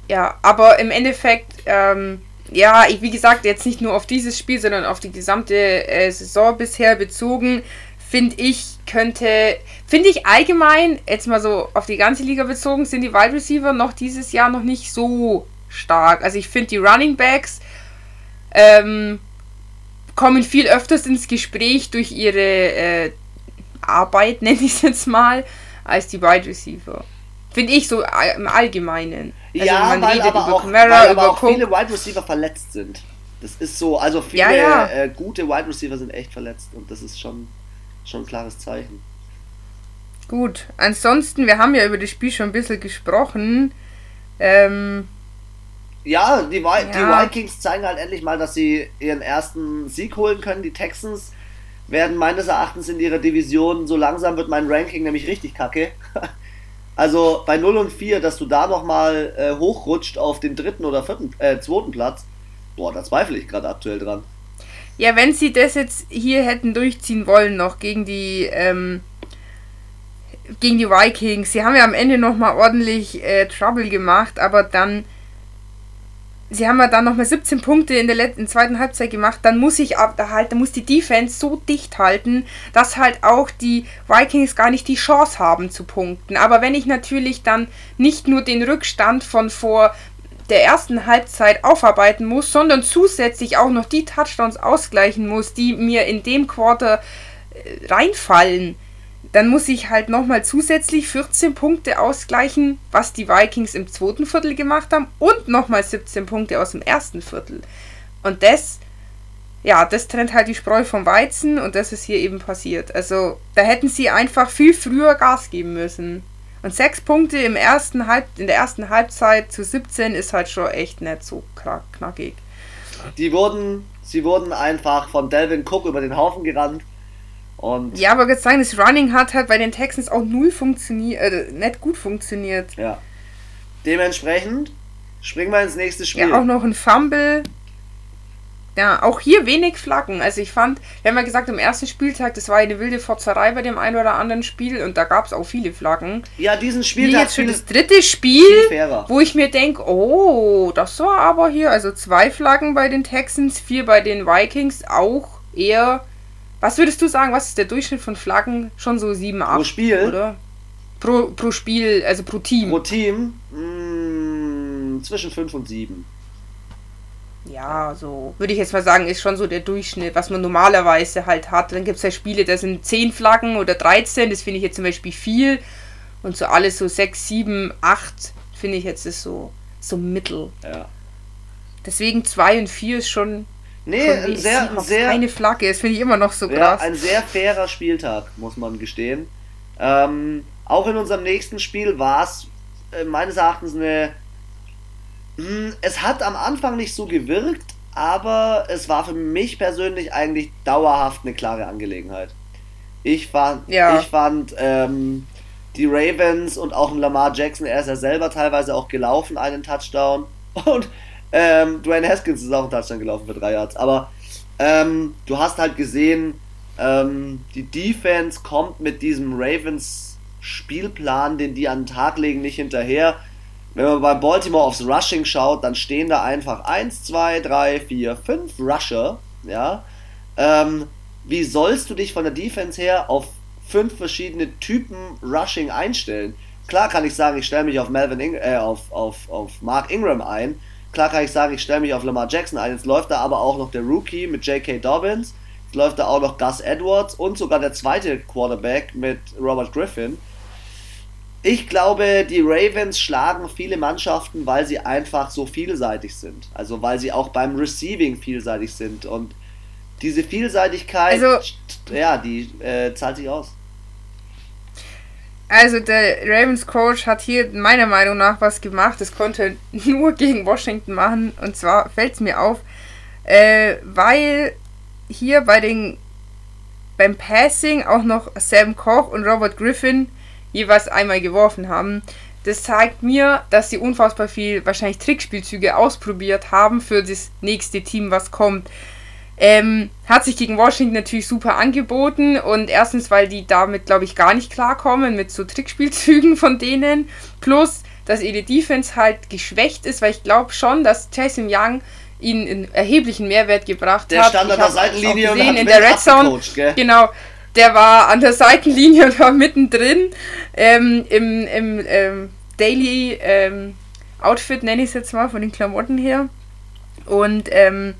Ja, aber im Endeffekt, ähm, ja, ich, wie gesagt, jetzt nicht nur auf dieses Spiel, sondern auf die gesamte äh, Saison bisher bezogen, finde ich, könnte, finde ich allgemein, jetzt mal so auf die ganze Liga bezogen, sind die Wide Receiver noch dieses Jahr noch nicht so stark. Also ich finde die Running Backs ähm, kommen viel öfters ins Gespräch durch ihre äh, Arbeit, nenne ich es jetzt mal, als die Wide Receiver. Finde ich so im Allgemeinen. Also ja, man weil redet aber über auch, Camara, weil aber auch viele Wide Receiver verletzt sind. Das ist so, also viele ja, ja. Äh, gute Wide Receiver sind echt verletzt und das ist schon schon ein klares Zeichen. Gut, ansonsten, wir haben ja über das Spiel schon ein bisschen gesprochen. Ähm, ja, die, ja. die Vikings zeigen halt endlich mal, dass sie ihren ersten Sieg holen können. Die Texans werden meines Erachtens in ihrer Division, so langsam wird mein Ranking nämlich richtig kacke. also bei 0 und 4, dass du da nochmal äh, hochrutscht auf den dritten oder vierten, äh, zweiten Platz, boah, da zweifle ich gerade aktuell dran. Ja, wenn sie das jetzt hier hätten durchziehen wollen, noch gegen die, ähm, gegen die Vikings, sie haben ja am Ende nochmal ordentlich äh, Trouble gemacht, aber dann, sie haben ja dann nochmal 17 Punkte in der letzten, zweiten Halbzeit gemacht, dann muss ich ab, da halt, dann muss die Defense so dicht halten, dass halt auch die Vikings gar nicht die Chance haben zu punkten. Aber wenn ich natürlich dann nicht nur den Rückstand von vor der ersten Halbzeit aufarbeiten muss, sondern zusätzlich auch noch die Touchdowns ausgleichen muss, die mir in dem Quarter äh, reinfallen, dann muss ich halt nochmal zusätzlich 14 Punkte ausgleichen, was die Vikings im zweiten Viertel gemacht haben und nochmal 17 Punkte aus dem ersten Viertel. Und das, ja, das trennt halt die Spreu vom Weizen und das ist hier eben passiert. Also da hätten sie einfach viel früher Gas geben müssen. Und sechs Punkte im ersten Halb, in der ersten Halbzeit zu 17 ist halt schon echt nicht so knackig. Die wurden, sie wurden einfach von Delvin Cook über den Haufen gerannt. Und ja, aber jetzt sagen, das Running hat halt bei den Texans auch null funktioniert, äh, nicht gut funktioniert. Ja. Dementsprechend springen wir ins nächste Spiel. Ja, auch noch ein Fumble. Ja, auch hier wenig Flaggen. Also ich fand, wir haben ja gesagt, am ersten Spieltag, das war eine wilde Fotzerei bei dem einen oder anderen Spiel und da gab es auch viele Flaggen. Ja, diesen Spieltag. Wie jetzt für das dritte Spiel, wo ich mir denke, oh, das war aber hier, also zwei Flaggen bei den Texans, vier bei den Vikings, auch eher. Was würdest du sagen, was ist der Durchschnitt von Flaggen? Schon so 7, 8? Pro Spiel? Oder? Pro, pro Spiel, also pro Team. Pro Team? Mh, hm, zwischen 5 und 7 ja, so würde ich jetzt mal sagen, ist schon so der Durchschnitt, was man normalerweise halt hat. Dann gibt es ja Spiele, da sind 10 Flaggen oder 13, das finde ich jetzt zum Beispiel viel. Und so alles so 6, 7, 8 finde ich jetzt ist so, so mittel. Ja. Deswegen 2 und 4 ist schon. Nee, ein sehr, sehr. Keine Flagge, das finde ich immer noch so krass. Ein sehr fairer Spieltag, muss man gestehen. Ähm, auch in unserem nächsten Spiel war es äh, meines Erachtens eine hm, es hat am Anfang nicht so gewirkt, aber es war für mich persönlich eigentlich dauerhaft eine klare Angelegenheit. Ich fand, ja. ich fand ähm, die Ravens und auch ein Lamar Jackson, er ist ja selber teilweise auch gelaufen, einen Touchdown. Und ähm, Dwayne Haskins ist auch einen Touchdown gelaufen für drei Yards. Aber ähm, du hast halt gesehen, ähm, die Defense kommt mit diesem Ravens Spielplan, den die an den Tag legen, nicht hinterher. Wenn man bei Baltimore aufs Rushing schaut, dann stehen da einfach 1, 2, 3, 4, 5 Rusher. Ja? Ähm, wie sollst du dich von der Defense her auf fünf verschiedene Typen Rushing einstellen? Klar kann ich sagen, ich stelle mich auf Melvin Ing äh, auf, auf, auf Mark Ingram ein. Klar kann ich sagen, ich stelle mich auf Lamar Jackson ein. Jetzt läuft da aber auch noch der Rookie mit J.K. Dobbins. Jetzt läuft da auch noch Gus Edwards und sogar der zweite Quarterback mit Robert Griffin. Ich glaube, die Ravens schlagen viele Mannschaften, weil sie einfach so vielseitig sind. Also weil sie auch beim Receiving vielseitig sind. Und diese Vielseitigkeit, also, ja, die äh, zahlt sich aus. Also der Ravens Coach hat hier meiner Meinung nach was gemacht. Das konnte nur gegen Washington machen. Und zwar fällt es mir auf, äh, weil hier bei den beim Passing auch noch Sam Koch und Robert Griffin jeweils einmal geworfen haben. Das zeigt mir, dass sie unfassbar viel wahrscheinlich Trickspielzüge ausprobiert haben für das nächste Team, was kommt. Ähm, hat sich gegen Washington natürlich super angeboten und erstens, weil die damit, glaube ich, gar nicht klarkommen mit so Trickspielzügen von denen. Plus, dass ihre Defense halt geschwächt ist, weil ich glaube schon, dass Jason Young ihnen einen erheblichen Mehrwert gebracht der hat. Der stand an der Seitenlinie und hat in der Red Zone. Genau, der war an der Seitenlinie und war mittendrin ähm, im, im ähm, Daily ähm, Outfit, nenne ich es jetzt mal, von den Klamotten her. Und ähm,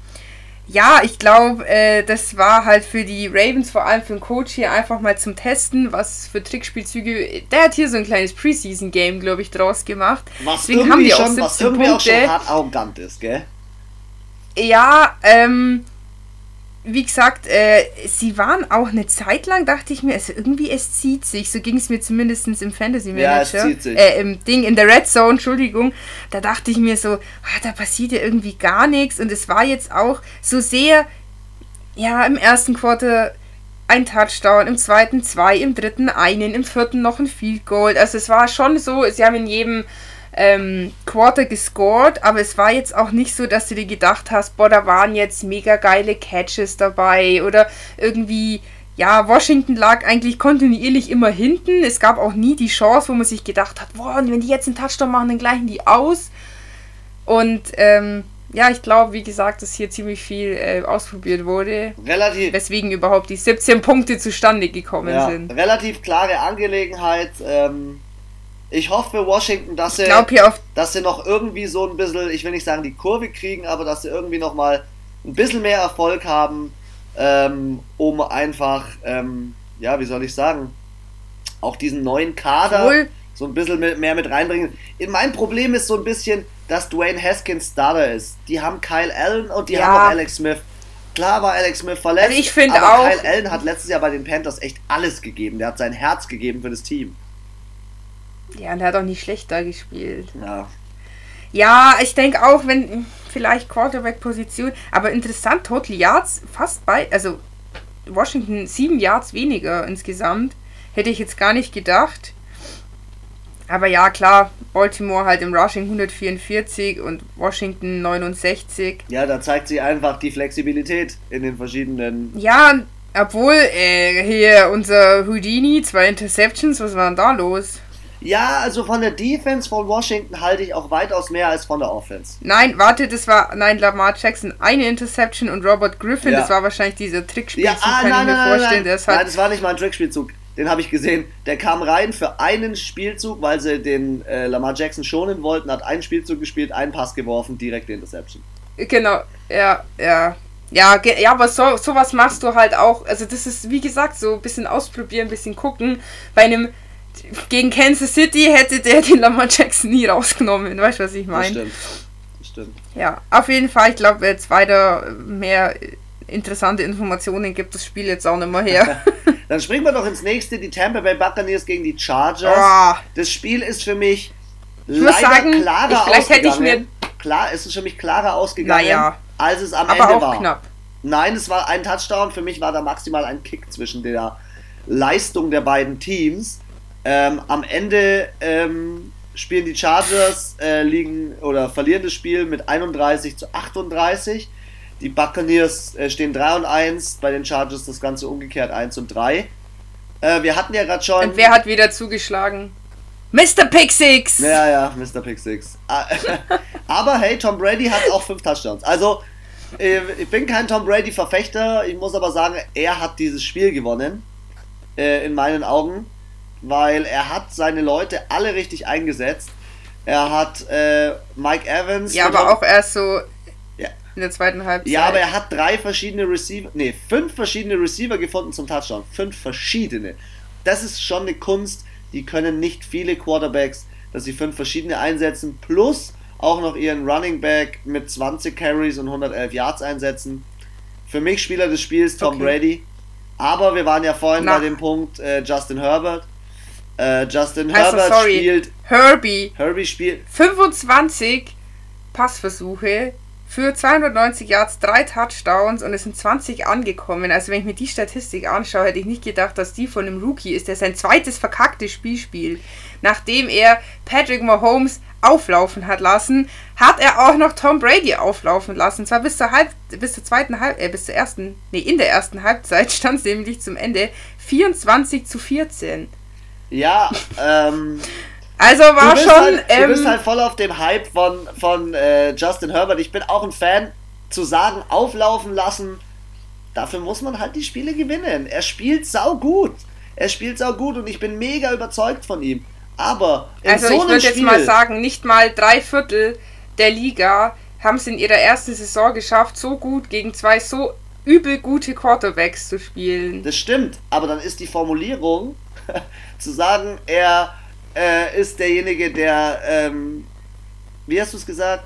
ja, ich glaube, äh, das war halt für die Ravens, vor allem für den Coach hier, einfach mal zum Testen, was für Trickspielzüge. Der hat hier so ein kleines Preseason-Game, glaube ich, draus gemacht. Was Deswegen haben die schon, was irgendwie Punkte. auch schon hart arrogant ist, gell? Ja, ähm, wie gesagt, äh, sie waren auch eine Zeit lang, dachte ich mir, also irgendwie es zieht sich. So ging es mir zumindest im Fantasy Manager. Ja, es zieht sich. Äh, Im Ding, in der Red Zone, Entschuldigung. Da dachte ich mir so, ah, da passiert ja irgendwie gar nichts. Und es war jetzt auch so sehr, ja, im ersten Quarter ein Touchdown, im zweiten zwei, im dritten einen, im vierten noch ein Field Goal. Also es war schon so, sie haben in jedem ähm, Quarter gescored, aber es war jetzt auch nicht so, dass du dir gedacht hast, boah, da waren jetzt mega geile Catches dabei oder irgendwie, ja, Washington lag eigentlich kontinuierlich immer hinten. Es gab auch nie die Chance, wo man sich gedacht hat, boah, wenn die jetzt einen Touchdown machen, dann gleichen die aus. Und ähm, ja, ich glaube, wie gesagt, dass hier ziemlich viel äh, ausprobiert wurde. Relativ. Weswegen überhaupt die 17 Punkte zustande gekommen ja, sind. Relativ klare Angelegenheit. Ähm, ich hoffe für Washington, dass sie, dass sie noch irgendwie so ein bisschen, ich will nicht sagen die Kurve kriegen, aber dass sie irgendwie noch mal ein bisschen mehr Erfolg haben, ähm, um einfach, ähm, ja, wie soll ich sagen, auch diesen neuen Kader cool. so ein bisschen mehr mit reinbringen. Mein Problem ist so ein bisschen, dass Dwayne Haskins Starter ist. Die haben Kyle Allen und die ja. haben auch Alex Smith. Klar war Alex Smith verletzt, also ich aber auch, Kyle Allen hat letztes Jahr bei den Panthers echt alles gegeben. Der hat sein Herz gegeben für das Team. Ja, und er hat auch nicht schlecht da gespielt. Ja. Ja, ich denke auch, wenn vielleicht Quarterback-Position, aber interessant, Total Yards fast bei, also Washington sieben Yards weniger insgesamt. Hätte ich jetzt gar nicht gedacht. Aber ja, klar, Baltimore halt im Rushing 144 und Washington 69. Ja, da zeigt sie einfach die Flexibilität in den verschiedenen. Ja, obwohl, äh, hier unser Houdini, zwei Interceptions, was war denn da los? Ja, also von der Defense von Washington halte ich auch weitaus mehr als von der Offense. Nein, warte, das war, nein, Lamar Jackson, eine Interception und Robert Griffin, ja. das war wahrscheinlich dieser Trickspielzug, ja, ah, kann nein, ich mir nein, vorstellen. Nein, nein, nein, das war nicht mal ein Trickspielzug. Den habe ich gesehen. Der kam rein für einen Spielzug, weil sie den äh, Lamar Jackson schonen wollten, hat einen Spielzug gespielt, einen Pass geworfen, direkt die Interception. Genau, ja, ja. Ja, ja, aber so, sowas machst du halt auch. Also, das ist, wie gesagt, so ein bisschen ausprobieren, ein bisschen gucken. Bei einem gegen Kansas City hätte der den Lamar Jackson nie rausgenommen. Weißt du, was ich meine? Stimmt. Stimmt. Ja, auf jeden Fall. Ich glaube, jetzt weiter mehr interessante Informationen gibt das Spiel jetzt auch nicht mehr her. Dann springen wir doch ins nächste, die Tampa Bay Buccaneers gegen die Chargers. Oh. Das Spiel ist für mich ich leider sagen, klarer ich, vielleicht ausgegangen. Hätte ich mir Klar, es ist für mich klarer ausgegangen, naja, als es am Ende war. Knapp. Nein, es war ein Touchdown. Für mich war da maximal ein Kick zwischen der Leistung der beiden Teams. Ähm, am Ende ähm, spielen die Chargers, äh, liegen oder verlieren das Spiel mit 31 zu 38. Die Buccaneers äh, stehen 3 und 1, bei den Chargers das Ganze umgekehrt 1 und 3. Äh, wir hatten ja gerade schon. Und wer hat wieder zugeschlagen? Mr. Pick Six! Ja, ja, Mr. Pick Six. Ah, aber hey, Tom Brady hat auch 5 Touchdowns. Also, äh, ich bin kein Tom Brady-Verfechter. Ich muss aber sagen, er hat dieses Spiel gewonnen. Äh, in meinen Augen. Weil er hat seine Leute alle richtig eingesetzt. Er hat äh, Mike Evans. Ja, aber auch erst so in der zweiten Halbzeit. Ja, aber er hat drei verschiedene Receiver, nee, fünf verschiedene Receiver gefunden zum Touchdown. Fünf verschiedene. Das ist schon eine Kunst, die können nicht viele Quarterbacks, dass sie fünf verschiedene einsetzen, plus auch noch ihren Running Back mit 20 Carries und 111 Yards einsetzen. Für mich Spieler des Spiels Tom okay. Brady. Aber wir waren ja vorhin Na. bei dem Punkt äh, Justin Herbert. Äh, Justin also, Herbert sorry. spielt. Herbie. Herbie spielt. 25 Passversuche, für 290 Yards, drei Touchdowns und es sind 20 angekommen. Also wenn ich mir die Statistik anschaue, hätte ich nicht gedacht, dass die von einem Rookie ist, der sein zweites verkacktes Spiel spielt. Nachdem er Patrick Mahomes auflaufen hat lassen, hat er auch noch Tom Brady auflaufen lassen. Zwar bis zur Halb bis zur zweiten Halb äh, bis zur ersten, nee, in der ersten Halbzeit stand es nämlich zum Ende 24 zu 14. Ja, ähm Also war schon. Halt, ähm, du bist halt voll auf dem Hype von, von äh, Justin Herbert. Ich bin auch ein Fan, zu sagen, auflaufen lassen. Dafür muss man halt die Spiele gewinnen. Er spielt sau gut. Er spielt sau gut und ich bin mega überzeugt von ihm. Aber in also so ich würde jetzt mal sagen, nicht mal drei Viertel der Liga haben es in ihrer ersten Saison geschafft, so gut gegen zwei so übel gute Quarterbacks zu spielen. Das stimmt, aber dann ist die Formulierung zu sagen, er äh, ist derjenige, der, ähm, wie hast du es gesagt,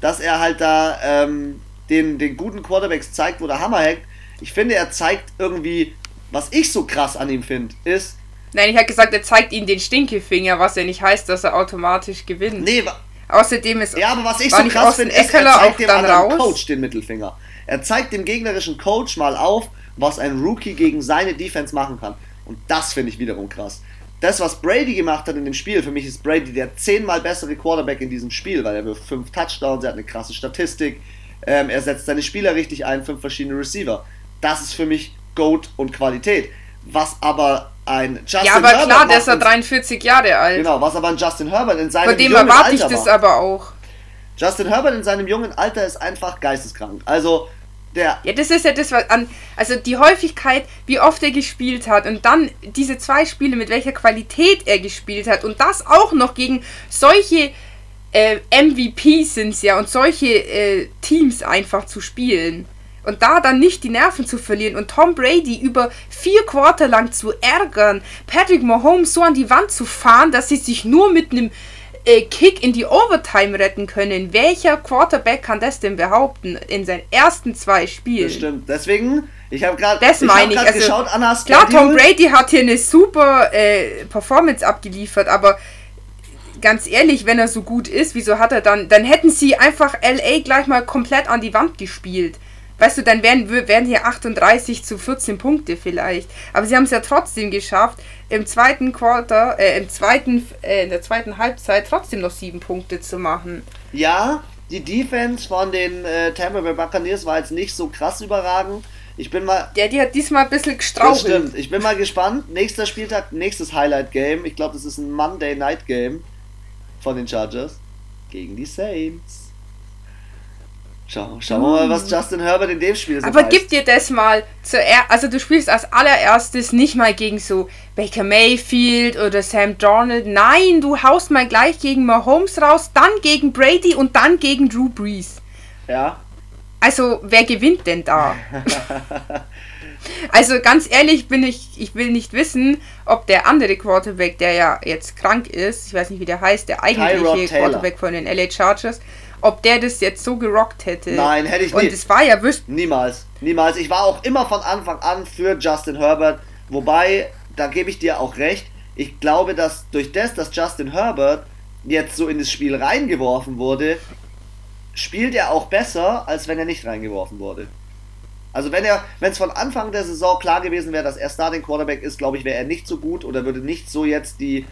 dass er halt da ähm, den, den guten Quarterbacks zeigt, wo der Hammer hängt. Ich finde, er zeigt irgendwie, was ich so krass an ihm finde, ist. Nein, ich habe gesagt, er zeigt ihm den Stinkefinger, was ja nicht heißt, dass er automatisch gewinnt. Nee, Außerdem ist. Ja, aber was ich so krass finde, ist, er zeigt dem anderen raus? Coach den Mittelfinger. Er zeigt dem gegnerischen Coach mal auf, was ein Rookie gegen seine Defense machen kann. Und das finde ich wiederum krass das, was Brady gemacht hat in dem Spiel, für mich ist Brady der zehnmal bessere Quarterback in diesem Spiel, weil er wirft fünf Touchdowns, er hat eine krasse Statistik, ähm, er setzt seine Spieler richtig ein, fünf verschiedene Receiver. Das ist für mich Goat und Qualität. Was aber ein Justin Ja, aber Herbert klar, der ist ja 43 Jahre alt. Genau, was aber ein Justin Herbert in seinem Von dem jungen erwarte ich Alter das war. aber auch. Justin Herbert in seinem jungen Alter ist einfach geisteskrank. Also, der. Ja, das ist ja das, was an. Also die Häufigkeit, wie oft er gespielt hat und dann diese zwei Spiele, mit welcher Qualität er gespielt hat und das auch noch gegen solche äh, MVPs sind es ja und solche äh, Teams einfach zu spielen. Und da dann nicht die Nerven zu verlieren und Tom Brady über vier Quarter lang zu ärgern, Patrick Mahomes so an die Wand zu fahren, dass sie sich nur mit einem äh, Kick in die Overtime retten können. Welcher Quarterback kann das denn behaupten in seinen ersten zwei Spielen? Das stimmt. Deswegen, ich habe gerade das meine ich. Also, geschaut, Anna klar, Tom Brady hat hier eine super äh, Performance abgeliefert, aber ganz ehrlich, wenn er so gut ist, wieso hat er dann, dann hätten sie einfach LA gleich mal komplett an die Wand gespielt. weißt du, dann wären, wären hier 38 zu 14 Punkte vielleicht. Aber sie haben es ja trotzdem geschafft, im zweiten Quarter, äh, im zweiten, äh, in der zweiten Halbzeit trotzdem noch sieben Punkte zu machen. Ja, die Defense von den äh, Tampa Bay Buccaneers war jetzt nicht so krass überragend. Ich bin mal. Ja, die hat diesmal ein bisschen gestrauchelt. stimmt. Ich bin mal gespannt. Nächster Spieltag, nächstes Highlight-Game. Ich glaube, das ist ein Monday Night Game von den Chargers gegen die Saints. Schau, schauen wir mal, was hm. Justin Herbert in dem Spiel so Aber heißt. gib dir das mal zuerst. Also, du spielst als allererstes nicht mal gegen so Baker Mayfield oder Sam Darnold. Nein, du haust mal gleich gegen Mahomes raus, dann gegen Brady und dann gegen Drew Brees. Ja. Also, wer gewinnt denn da? also, ganz ehrlich, bin ich, ich will nicht wissen, ob der andere Quarterback, der ja jetzt krank ist, ich weiß nicht, wie der heißt, der eigentliche Quarterback von den LA Chargers, ob der das jetzt so gerockt hätte. Nein, hätte ich nicht. Und es war ja wüsst. Niemals. Niemals. Ich war auch immer von Anfang an für Justin Herbert. Wobei, da gebe ich dir auch recht. Ich glaube, dass durch das, dass Justin Herbert jetzt so in das Spiel reingeworfen wurde, spielt er auch besser, als wenn er nicht reingeworfen wurde. Also wenn er, wenn es von Anfang der Saison klar gewesen wäre, dass er Starting Quarterback ist, glaube ich, wäre er nicht so gut oder würde nicht so jetzt die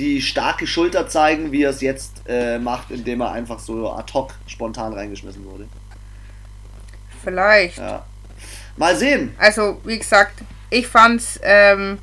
die starke Schulter zeigen, wie er es jetzt äh, macht, indem er einfach so ad hoc spontan reingeschmissen wurde. Vielleicht. Ja. Mal sehen. Also, wie gesagt, ich fand's. Ähm,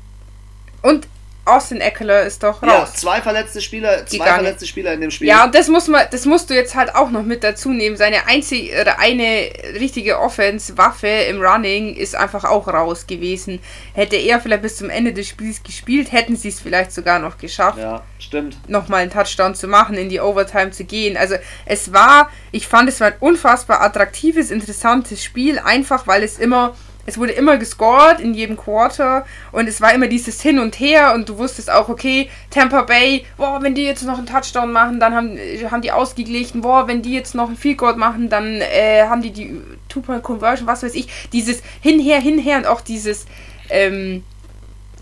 und Austin Eckler ist doch raus. Ja, zwei verletzte Spieler, zwei verletzte Spieler in dem Spiel. Ja, und das muss man, das musst du jetzt halt auch noch mit dazu nehmen. Seine einzige oder eine richtige Offense-Waffe im Running ist einfach auch raus gewesen. Hätte er vielleicht bis zum Ende des Spiels gespielt, hätten sie es vielleicht sogar noch geschafft. Ja, stimmt. Nochmal einen Touchdown zu machen, in die Overtime zu gehen. Also es war, ich fand es war ein unfassbar attraktives, interessantes Spiel, einfach weil es immer es wurde immer gescored in jedem Quarter und es war immer dieses Hin und Her und du wusstest auch, okay, Tampa Bay, boah, wenn die jetzt noch einen Touchdown machen, dann haben, haben die ausgeglichen, boah, wenn die jetzt noch einen Field Goal machen, dann äh, haben die die Two-Point-Conversion, was weiß ich, dieses Hinher, Hinher und auch dieses, ähm,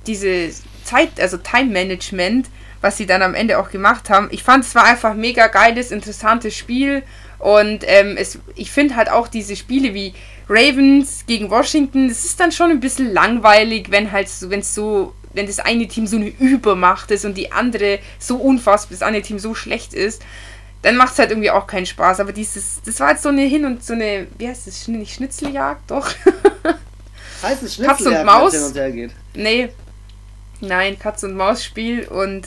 diese Zeit, also Time-Management, was sie dann am Ende auch gemacht haben. Ich fand, es war einfach mega geiles, interessantes Spiel und ähm, es, ich finde halt auch diese Spiele wie Ravens gegen Washington, das ist dann schon ein bisschen langweilig, wenn halt so, wenn so, wenn das eine Team so eine Übermacht ist und die andere so unfassbar, das andere Team so schlecht ist, dann macht es halt irgendwie auch keinen Spaß. Aber dieses, das war jetzt so eine Hin- und so eine, wie heißt das, nicht Schnitzeljagd, doch. heißt es Schnitzeljagd, Katz und Maus? Hin und her geht? Nee. Nein, Katz und Maus Spiel und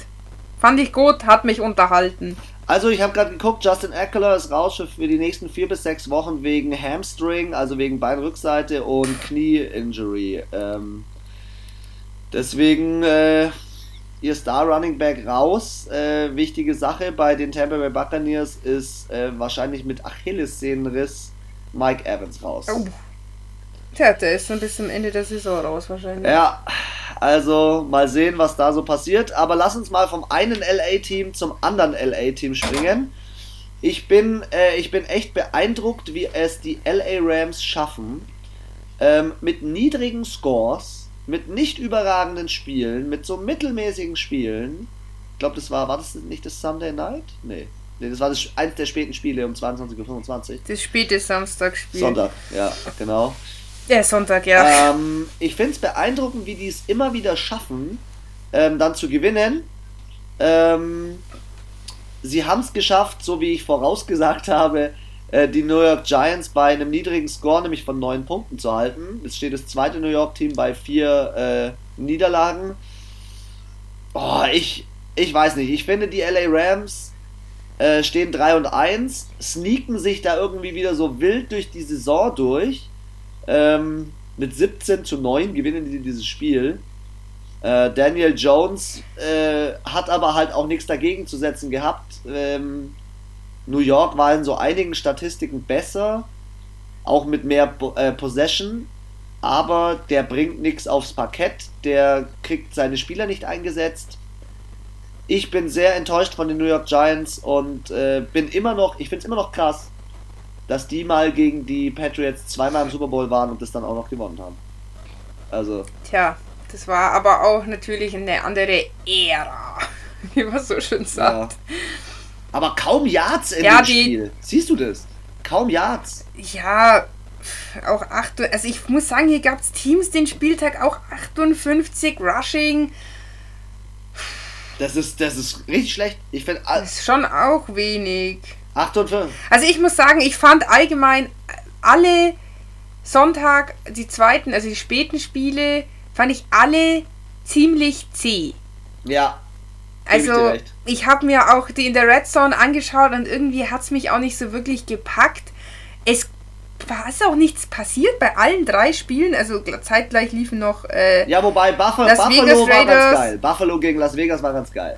fand ich gut, hat mich unterhalten. Also ich habe gerade geguckt, Justin Eckler ist raus für die nächsten vier bis sechs Wochen wegen Hamstring, also wegen Beinrückseite und Knie-Injury. Ähm, deswegen äh, ihr Star Running Back raus. Äh, wichtige Sache bei den Tampa Bay Buccaneers ist äh, wahrscheinlich mit Achillessehnenriss Mike Evans raus. Oh. Tja, der ist dann bis zum Ende der Saison raus wahrscheinlich. Ja, also mal sehen, was da so passiert. Aber lass uns mal vom einen LA-Team zum anderen LA-Team springen. Ich bin, äh, ich bin echt beeindruckt, wie es die LA Rams schaffen, ähm, mit niedrigen Scores, mit nicht überragenden Spielen, mit so mittelmäßigen Spielen. Ich glaube, das war, war das nicht das Sunday Night? Nee. Nee, das war das, eins der späten Spiele um 22.25 Uhr. Das späte Samstagspiel. Sonntag, ja, genau. Der Sonntag, ja. Ähm, ich finde es beeindruckend, wie die es immer wieder schaffen, ähm, dann zu gewinnen. Ähm, sie haben es geschafft, so wie ich vorausgesagt habe, äh, die New York Giants bei einem niedrigen Score, nämlich von neun Punkten zu halten. Es steht das zweite New York-Team bei vier äh, Niederlagen. Oh, ich, ich weiß nicht. Ich finde, die LA Rams äh, stehen 3 und 1, sneaken sich da irgendwie wieder so wild durch die Saison durch. Ähm, mit 17 zu 9 gewinnen die dieses Spiel. Äh, Daniel Jones äh, hat aber halt auch nichts dagegen zu setzen gehabt. Ähm, New York war in so einigen Statistiken besser, auch mit mehr äh, Possession, aber der bringt nichts aufs Parkett, der kriegt seine Spieler nicht eingesetzt. Ich bin sehr enttäuscht von den New York Giants und äh, bin immer noch, ich finde es immer noch krass, dass die mal gegen die Patriots zweimal im Super Bowl waren und das dann auch noch gewonnen haben. Also. Tja, das war aber auch natürlich eine andere Ära, wie man so schön sagt. Ja. Aber kaum Yards in ja, dem Spiel. Siehst du das? Kaum Yards. Ja, auch 8, also ich muss sagen, hier gab es Teams den Spieltag auch 58 Rushing. Das ist, das ist richtig schlecht. Ich finde. Das ist schon auch wenig. 8 und 5. Also ich muss sagen, ich fand allgemein alle Sonntag, die zweiten, also die späten Spiele, fand ich alle ziemlich zäh. Ja. Also ich, ich habe mir auch die in der Red Zone angeschaut und irgendwie hat es mich auch nicht so wirklich gepackt. Es war ist auch nichts passiert bei allen drei Spielen. Also zeitgleich liefen noch. Äh, ja, wobei Buffalo, Las Buffalo Vegas war Raiders. ganz geil. Buffalo gegen Las Vegas war ganz geil.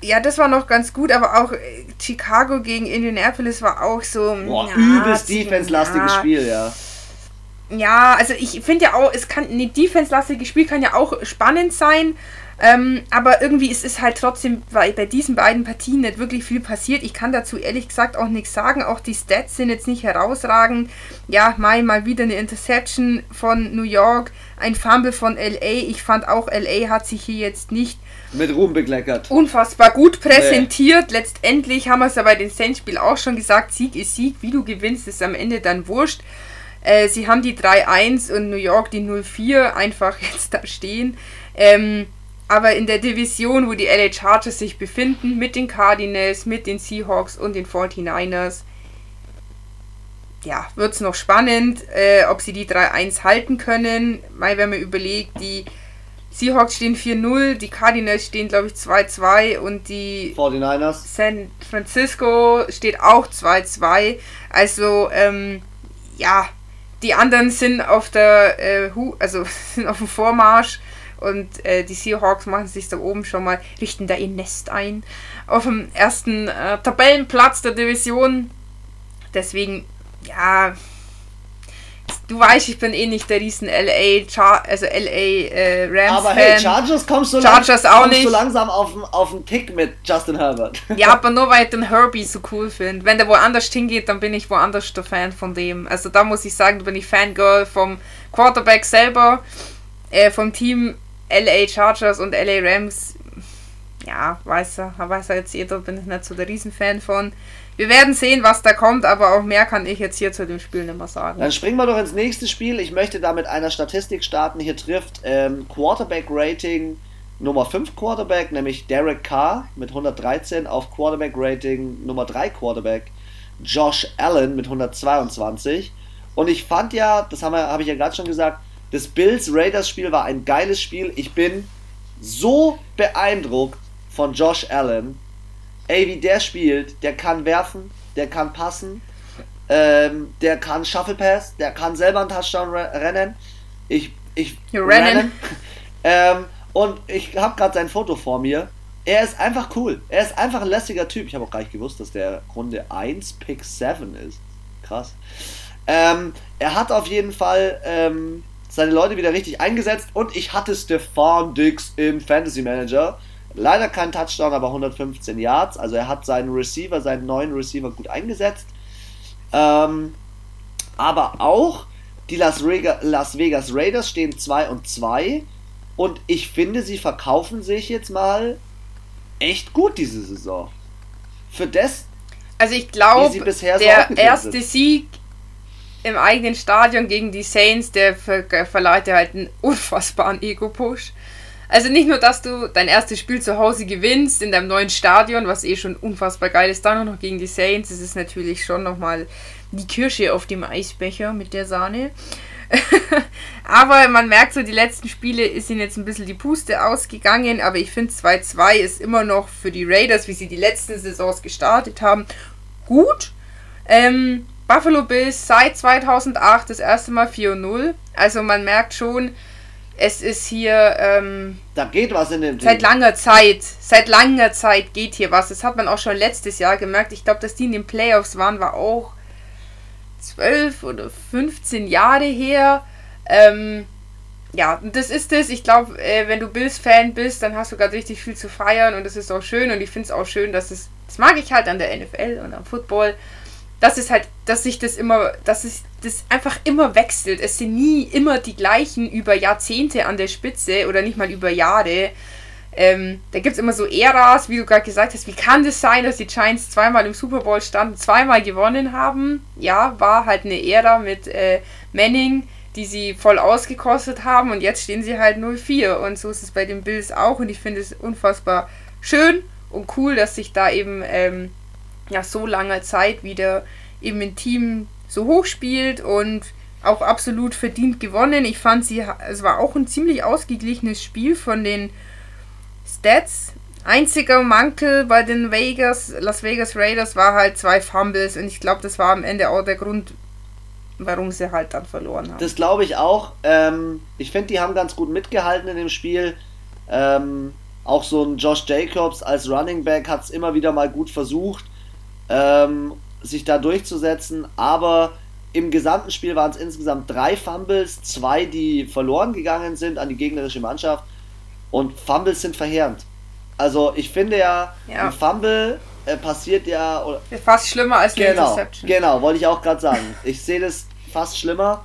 Ja, das war noch ganz gut, aber auch äh, Chicago gegen Indianapolis war auch so. Boah, na, übelst defense-lastiges. Spiel, ja. Ja, also ich finde ja auch, es kann, ein defense-lastiges Spiel kann ja auch spannend sein. Ähm, aber irgendwie ist es halt trotzdem bei, bei diesen beiden Partien nicht wirklich viel passiert. Ich kann dazu ehrlich gesagt auch nichts sagen. Auch die Stats sind jetzt nicht herausragend. Ja, mal, mal wieder eine Interception von New York, ein Fumble von LA. Ich fand auch, LA hat sich hier jetzt nicht mit Ruhm bekleckert. Unfassbar gut präsentiert. Nee. Letztendlich haben wir es ja bei den Saints-Spiel auch schon gesagt: Sieg ist Sieg. Wie du gewinnst, ist am Ende dann wurscht. Äh, sie haben die 3-1 und New York die 0-4 einfach jetzt da stehen. Ähm, aber in der Division, wo die LA Chargers sich befinden, mit den Cardinals, mit den Seahawks und den 49ers, ja, wird es noch spannend, äh, ob sie die 3-1 halten können. Mal, wenn man überlegt, die Seahawks stehen 4-0, die Cardinals stehen, glaube ich, 2-2 und die 49ers. San Francisco steht auch 2-2. Also, ähm, ja, die anderen sind auf der, äh, also sind auf dem Vormarsch. Und äh, die Seahawks machen sich da oben schon mal, richten da ihr Nest ein. Auf dem ersten äh, Tabellenplatz der Division. Deswegen, ja, du weißt, ich bin eh nicht der riesen LA, Char also LA äh, Rams Aber hey, Chargers kommst du, Chargers lang, auch kommst nicht. du langsam auf, auf den Tick mit Justin Herbert. Ja, aber nur weil ich den Herbie so cool finde. Wenn der woanders hingeht, dann bin ich woanders der Fan von dem. Also da muss ich sagen, da bin ich Fangirl vom Quarterback selber, äh, vom Team LA Chargers und LA Rams, ja, weiß er, weiß er jetzt jeder, bin ich nicht so der Riesenfan von. Wir werden sehen, was da kommt, aber auch mehr kann ich jetzt hier zu dem Spiel nicht mehr sagen. Dann springen wir doch ins nächste Spiel. Ich möchte da mit einer Statistik starten. Hier trifft ähm, Quarterback-Rating Nummer 5 Quarterback, nämlich Derek Carr mit 113 auf Quarterback-Rating Nummer 3 Quarterback Josh Allen mit 122. Und ich fand ja, das habe hab ich ja gerade schon gesagt, das Bills-Raiders-Spiel war ein geiles Spiel. Ich bin so beeindruckt von Josh Allen. Ey, wie der spielt. Der kann werfen, der kann passen, ähm, der kann Shuffle Pass, der kann selber einen Touchdown rennen. Ich, ich rennen. ähm, und ich habe gerade sein Foto vor mir. Er ist einfach cool. Er ist einfach ein lässiger Typ. Ich habe auch gar nicht gewusst, dass der Runde 1 Pick 7 ist. Krass. Ähm, er hat auf jeden Fall ähm, seine Leute wieder richtig eingesetzt und ich hatte Stefan Dix im Fantasy Manager. Leider kein Touchdown, aber 115 Yards. Also er hat seinen Receiver, seinen neuen Receiver gut eingesetzt. Ähm, aber auch die Las, Rega, Las Vegas Raiders stehen 2 und 2. Und ich finde, sie verkaufen sich jetzt mal echt gut diese Saison. Für das, also ich glaube, der erste sind. Sieg im eigenen Stadion gegen die Saints, der ver verleiht halt einen unfassbaren Ego-Push. Also nicht nur, dass du dein erstes Spiel zu Hause gewinnst in deinem neuen Stadion, was eh schon unfassbar geil ist, dann noch gegen die Saints, das ist natürlich schon nochmal die Kirsche auf dem Eisbecher mit der Sahne. aber man merkt so, die letzten Spiele sind jetzt ein bisschen die Puste ausgegangen, aber ich finde 2-2 ist immer noch für die Raiders, wie sie die letzten Saisons gestartet haben, gut. Ähm, Buffalo Bills seit 2008 das erste Mal 4-0. Also man merkt schon, es ist hier. Ähm, da geht was in dem Seit langer Zeit. Seit langer Zeit geht hier was. Das hat man auch schon letztes Jahr gemerkt. Ich glaube, dass die in den Playoffs waren, war auch 12 oder 15 Jahre her. Ähm, ja, das ist es. Ich glaube, äh, wenn du Bills-Fan bist, dann hast du gerade richtig viel zu feiern und das ist auch schön. Und ich finde es auch schön, dass es. Das mag ich halt an der NFL und am Football das ist halt, dass sich das immer, dass es das einfach immer wechselt. Es sind nie immer die gleichen über Jahrzehnte an der Spitze oder nicht mal über Jahre. ähm, da gibt es immer so Äras, wie du gerade gesagt hast. Wie kann das sein, dass die Giants zweimal im Super Bowl standen, zweimal gewonnen haben? Ja, war halt eine Ära mit äh, Manning, die sie voll ausgekostet haben und jetzt stehen sie halt 0-4 und so ist es bei den Bills auch und ich finde es unfassbar schön und cool, dass sich da eben ähm, ja so langer Zeit wieder eben ein Team so hoch spielt und auch absolut verdient gewonnen. Ich fand sie, es war auch ein ziemlich ausgeglichenes Spiel von den Stats. Einziger Mankel bei den Vegas, Las Vegas Raiders war halt zwei Fumbles und ich glaube, das war am Ende auch der Grund, warum sie halt dann verloren haben. Das glaube ich auch. Ähm, ich finde, die haben ganz gut mitgehalten in dem Spiel. Ähm, auch so ein Josh Jacobs als Running Back hat es immer wieder mal gut versucht, ähm, sich da durchzusetzen, aber im gesamten Spiel waren es insgesamt drei Fumbles, zwei, die verloren gegangen sind an die gegnerische Mannschaft und Fumbles sind verheerend. Also ich finde ja, ja. ein Fumble äh, passiert ja. Oder, fast schlimmer als eine genau, Interception. Genau, wollte ich auch gerade sagen. Ich sehe das fast schlimmer.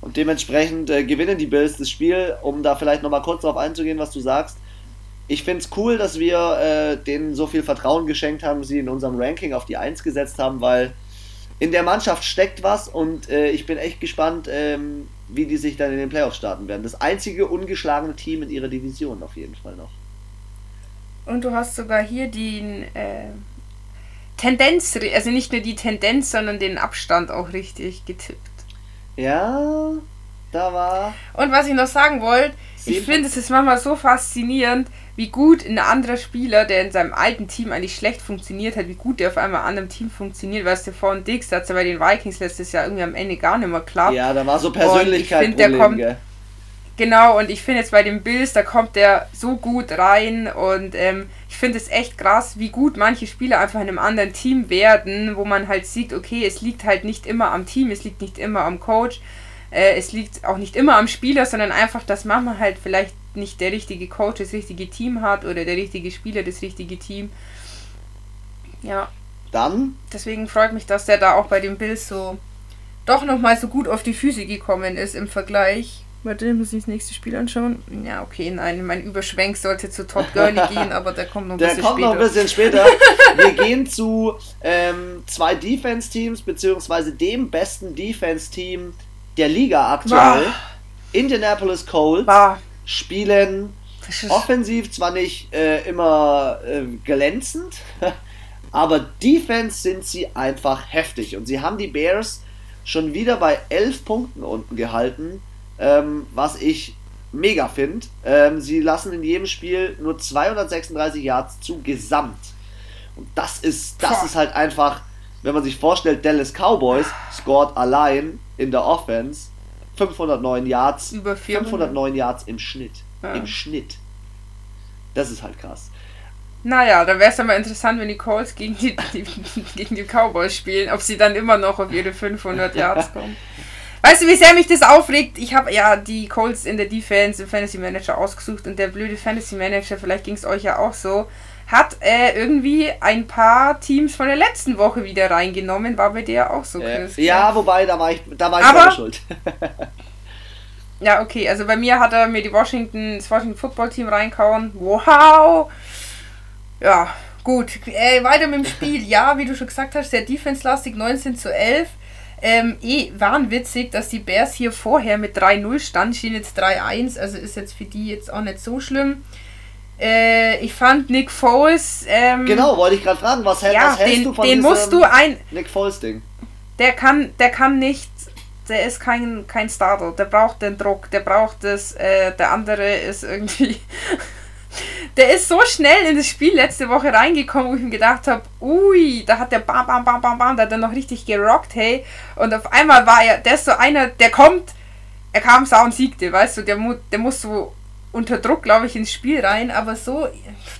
Und dementsprechend äh, gewinnen die Bills das Spiel, um da vielleicht nochmal kurz darauf einzugehen, was du sagst. Ich finde es cool, dass wir äh, denen so viel Vertrauen geschenkt haben, sie in unserem Ranking auf die 1 gesetzt haben, weil in der Mannschaft steckt was und äh, ich bin echt gespannt, ähm, wie die sich dann in den Playoffs starten werden. Das einzige ungeschlagene Team in ihrer Division auf jeden Fall noch. Und du hast sogar hier den äh, Tendenz, also nicht nur die Tendenz, sondern den Abstand auch richtig getippt. Ja, da war. Und was ich noch sagen wollte, ich finde es ist manchmal so faszinierend, wie gut ein anderer Spieler, der in seinem alten Team eigentlich schlecht funktioniert hat, wie gut der auf einmal an einem Team funktioniert. Weißt du, von Dix hat es ja bei den Vikings letztes Jahr irgendwie am Ende gar nicht mehr klar. Ja, da war so Persönlichkeit. Und ich finde, der kommt. Gell? Genau, und ich finde jetzt bei den Bills, da kommt der so gut rein und ähm, ich finde es echt krass, wie gut manche Spieler einfach in einem anderen Team werden, wo man halt sieht, okay, es liegt halt nicht immer am Team, es liegt nicht immer am Coach, äh, es liegt auch nicht immer am Spieler, sondern einfach, dass manchmal halt vielleicht nicht der richtige Coach das richtige Team hat oder der richtige Spieler das richtige Team. Ja. Dann? Deswegen freut mich, dass der da auch bei den Bills so doch nochmal so gut auf die Füße gekommen ist im Vergleich. Warte, muss ich das nächste Spiel anschauen? Ja, okay, nein, mein Überschwenk sollte zu Todd Gurley gehen, aber der kommt noch ein der bisschen später. Der kommt noch ein bisschen später. Wir gehen zu ähm, zwei Defense-Teams, beziehungsweise dem besten Defense-Team der Liga aktuell. Bah. Indianapolis Colts. Bah spielen offensiv zwar nicht äh, immer äh, glänzend, aber Defense sind sie einfach heftig. Und sie haben die Bears schon wieder bei 11 Punkten unten gehalten, ähm, was ich mega finde. Ähm, sie lassen in jedem Spiel nur 236 Yards zu gesamt. Und das ist, das ist halt einfach, wenn man sich vorstellt, Dallas Cowboys scored allein in der Offense 509 Yards. Über 509 Yards im Schnitt. Ja. Im Schnitt. Das ist halt krass. Naja, da wäre es dann mal interessant, wenn die Colts gegen die, die, gegen die Cowboys spielen, ob sie dann immer noch auf ihre 500 Yards kommen. Weißt du, wie sehr mich das aufregt? Ich habe ja die Colts in der Defense im Fantasy Manager ausgesucht und der blöde Fantasy Manager, vielleicht ging es euch ja auch so, hat äh, irgendwie ein paar Teams von der letzten Woche wieder reingenommen. War bei dir auch so, Chris? Äh, ja, wobei, da war ich, da war ich Aber, schuld. ja, okay, also bei mir hat er mir die Washington, das Washington Football Team reinkauen. Wow! Ja, gut. Äh, weiter mit dem Spiel. Ja, wie du schon gesagt hast, sehr defense-lastig, 19 zu 11. Ähm, eh, wahnwitzig, dass die Bears hier vorher mit 3-0 standen, stehen jetzt 3-1, also ist jetzt für die jetzt auch nicht so schlimm. Äh, ich fand Nick Foles. Ähm, genau, wollte ich gerade fragen, was, hält, ja, was hältst den, du von den musst du ein. Nick Foles-Ding? Der kann, der kann nicht. Der ist kein, kein Starter. Der braucht den Druck. Der braucht das. Äh, der andere ist irgendwie. der ist so schnell in das Spiel letzte Woche reingekommen, wo ich mir gedacht habe, ui, da hat der bam, bam, bam, bam, bam, da hat er noch richtig gerockt, hey. Und auf einmal war er, der ist so einer, der kommt, er kam, sah und siegte, weißt du, der, der muss so unter Druck, glaube ich, ins Spiel rein. Aber so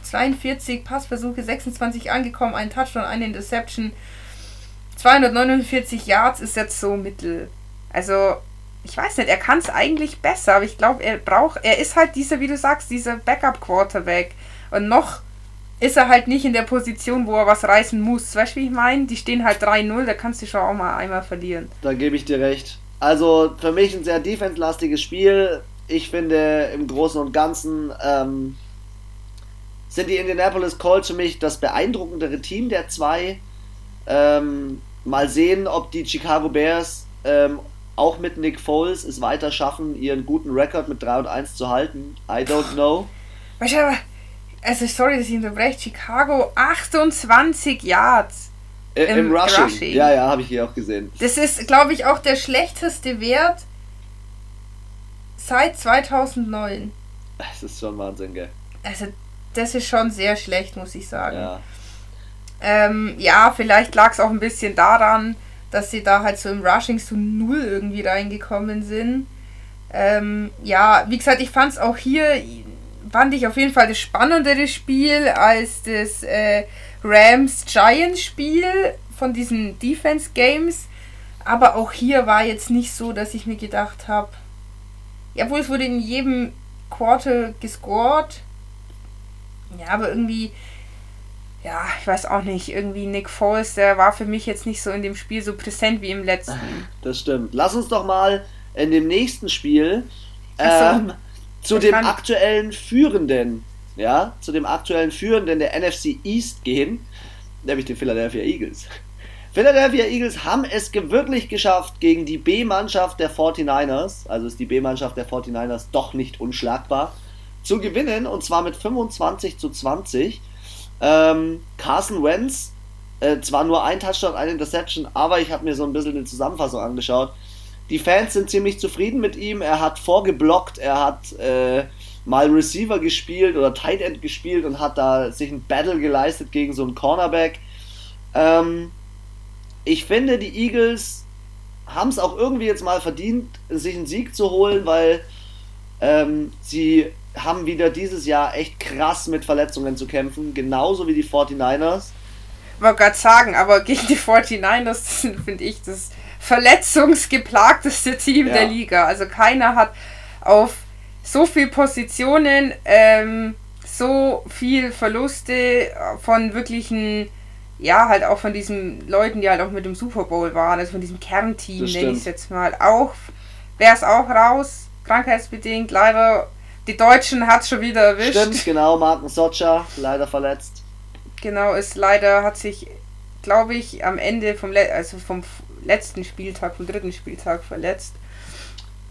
42 Passversuche, 26 angekommen, ein Touchdown, eine Interception. 249 Yards ist jetzt so mittel. Also, ich weiß nicht, er kann es eigentlich besser, aber ich glaube, er braucht, er ist halt dieser, wie du sagst, dieser Backup-Quarterback. Und noch ist er halt nicht in der Position, wo er was reißen muss. Weißt du, wie ich meine? Die stehen halt 3-0, da kannst du schon auch mal einmal verlieren. Da gebe ich dir recht. Also für mich ein sehr defense-lastiges Spiel ich finde im Großen und Ganzen ähm, sind die Indianapolis Colts für mich das beeindruckendere Team der zwei. Ähm, mal sehen, ob die Chicago Bears ähm, auch mit Nick Foles es weiter schaffen, ihren guten Rekord mit 3 und 1 zu halten. I don't know. Weißt du, aber, also sorry, dass ich unterbreche, Chicago 28 Yards. Im, Im Rushing. Rushing. Ja, ja, habe ich hier auch gesehen. Das ist, glaube ich, auch der schlechteste Wert seit 2009. Das ist schon Wahnsinn, gell? Also, das ist schon sehr schlecht, muss ich sagen. Ja, ähm, ja vielleicht lag es auch ein bisschen daran, dass sie da halt so im Rushing zu null irgendwie reingekommen sind. Ähm, ja, wie gesagt, ich fand es auch hier, fand ich auf jeden Fall das spannendere Spiel als das äh, Rams-Giants-Spiel von diesen Defense-Games. Aber auch hier war jetzt nicht so, dass ich mir gedacht habe, ja, wohl es wurde in jedem Quarter gescored. Ja, aber irgendwie, ja, ich weiß auch nicht, irgendwie Nick Foles, der war für mich jetzt nicht so in dem Spiel so präsent wie im letzten. Das stimmt. Lass uns doch mal in dem nächsten Spiel ähm, so, zu dem aktuellen Führenden, ja, zu dem aktuellen Führenden der NFC East gehen, nämlich den Philadelphia Eagles. Philadelphia Eagles haben es wirklich geschafft, gegen die B-Mannschaft der 49ers, also ist die B-Mannschaft der 49ers doch nicht unschlagbar, zu gewinnen und zwar mit 25 zu 20. Ähm, Carson Wentz, äh, zwar nur ein Touchdown, eine Interception, aber ich habe mir so ein bisschen eine Zusammenfassung angeschaut. Die Fans sind ziemlich zufrieden mit ihm. Er hat vorgeblockt, er hat äh, mal Receiver gespielt oder Tight End gespielt und hat da sich ein Battle geleistet gegen so einen Cornerback. Ähm, ich finde, die Eagles haben es auch irgendwie jetzt mal verdient, sich einen Sieg zu holen, weil ähm, sie haben wieder dieses Jahr echt krass mit Verletzungen zu kämpfen, genauso wie die 49ers. Ich wollte gerade sagen, aber gegen die 49ers finde ich das verletzungsgeplagteste Team ja. der Liga. Also keiner hat auf so viele Positionen ähm, so viel Verluste von wirklichen ja, halt auch von diesen Leuten, die halt auch mit dem Super Bowl waren, also von diesem Kernteam, nenne ich es jetzt mal. Auch wäre es auch raus, krankheitsbedingt. Leider, die Deutschen hat schon wieder erwischt. Stimmt, genau, Martin Socha, leider verletzt. Genau, ist leider, hat sich, glaube ich, am Ende vom, Le also vom letzten Spieltag, vom dritten Spieltag verletzt.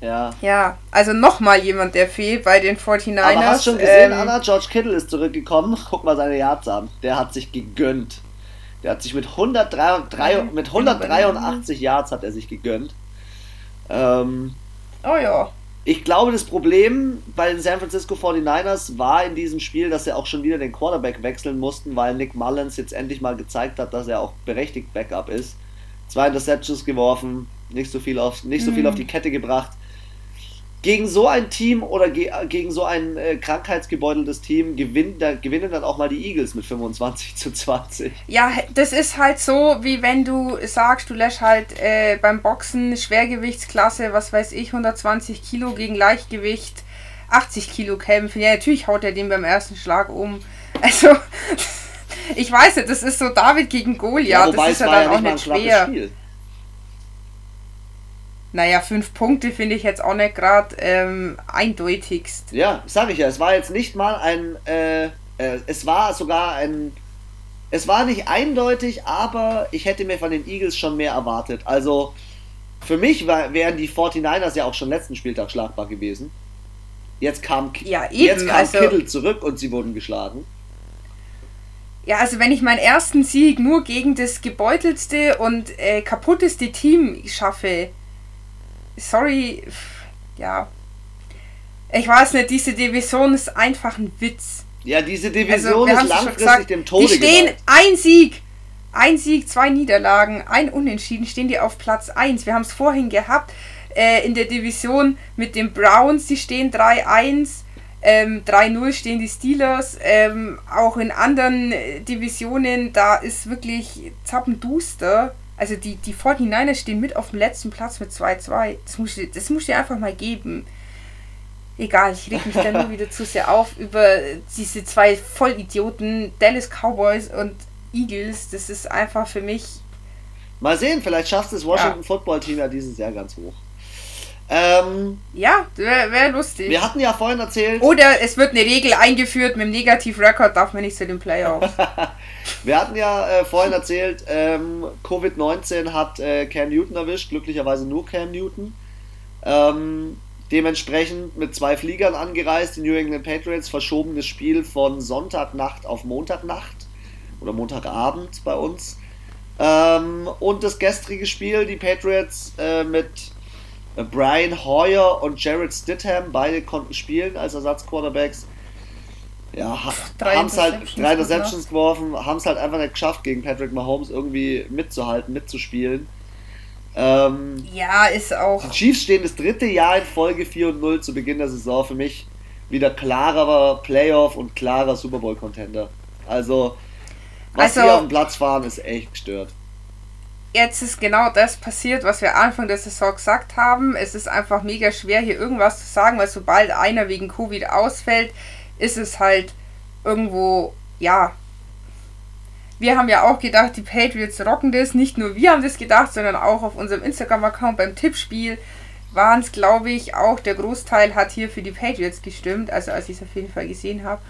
Ja. Ja, also nochmal jemand, der fehlt bei den 49ers. Aber hast schon gesehen, ähm, Anna? George Kittle ist zurückgekommen. Guck mal seine Yards an. Der hat sich gegönnt. Der hat sich mit, 103, mit 183 Yards hat er sich gegönnt. Ähm, oh ja. Ich glaube, das Problem bei den San Francisco 49ers war in diesem Spiel, dass sie auch schon wieder den Quarterback wechseln mussten, weil Nick Mullins jetzt endlich mal gezeigt hat, dass er auch berechtigt Backup ist. Zwei Interceptions geworfen, nicht so viel auf, nicht so viel mhm. auf die Kette gebracht gegen so ein Team oder ge gegen so ein äh, krankheitsgebeuteltes Team gewinnt, da gewinnen dann auch mal die Eagles mit 25 zu 20. Ja, das ist halt so, wie wenn du sagst, du lässt halt äh, beim Boxen Schwergewichtsklasse, was weiß ich, 120 Kilo gegen Leichtgewicht 80 Kilo kämpfen. Ja, natürlich haut er den beim ersten Schlag um. Also, ich weiß nicht, das ist so David gegen Goliath. Ja, das ist ja dann auch nicht schwer. Spiel. Naja, fünf Punkte finde ich jetzt auch nicht gerade ähm, eindeutigst. Ja, sage ich ja. Es war jetzt nicht mal ein. Äh, äh, es war sogar ein. Es war nicht eindeutig, aber ich hätte mir von den Eagles schon mehr erwartet. Also für mich war, wären die 49ers ja auch schon letzten Spieltag schlagbar gewesen. Jetzt kam, ja, eben, jetzt kam also, Kittel zurück und sie wurden geschlagen. Ja, also wenn ich meinen ersten Sieg nur gegen das gebeutelste und äh, kaputteste Team schaffe, sorry, ja. Ich weiß nicht, diese Division ist einfach ein Witz. Ja, diese Division also, ist langfristig dem Tode Die stehen geweiht. ein Sieg, ein Sieg, zwei Niederlagen, ein Unentschieden, stehen die auf Platz 1. Wir haben es vorhin gehabt äh, in der Division mit den Browns, die stehen 3-1. Ähm, 3-0 stehen die Steelers. Ähm, auch in anderen äh, Divisionen, da ist wirklich zappenduster. Also die, die 49ers stehen mit auf dem letzten Platz mit 2-2. Das muss, das muss ich dir einfach mal geben. Egal, ich reg mich dann nur wieder zu sehr auf über diese zwei Vollidioten, Dallas Cowboys und Eagles. Das ist einfach für mich. Mal sehen, vielleicht schafft es Washington ja. Football Team ja dieses Jahr ganz hoch. Ähm, ja, wäre wär lustig. Wir hatten ja vorhin erzählt. Oder es wird eine Regel eingeführt, mit dem Negativ-Record darf man nicht zu den Playoffs. wir hatten ja äh, vorhin erzählt, ähm, Covid-19 hat äh, Cam Newton erwischt, glücklicherweise nur Cam Newton. Ähm, dementsprechend mit zwei Fliegern angereist, die New England Patriots, verschobenes Spiel von Sonntagnacht auf Montagnacht oder Montagabend bei uns. Ähm, und das gestrige Spiel, die Patriots äh, mit Brian Hoyer und Jared Stidham, beide konnten spielen als Ersatzquarterbacks. Ja, haben es halt drei Interceptions geworfen, haben es halt einfach nicht geschafft, gegen Patrick Mahomes irgendwie mitzuhalten, mitzuspielen. Ähm, ja, ist auch. Die Chiefs stehen das dritte Jahr in Folge 4 und 0 zu Beginn der Saison. Für mich wieder klarer Playoff und klarer Super Bowl-Contender. Also, was also, hier auf dem Platz fahren, ist echt gestört jetzt ist genau das passiert, was wir Anfang der Saison gesagt haben. Es ist einfach mega schwer, hier irgendwas zu sagen, weil sobald einer wegen Covid ausfällt, ist es halt irgendwo, ja. Wir haben ja auch gedacht, die Patriots rocken das. Nicht nur wir haben das gedacht, sondern auch auf unserem Instagram-Account beim Tippspiel waren es, glaube ich, auch der Großteil hat hier für die Patriots gestimmt, also als ich es auf jeden Fall gesehen habe.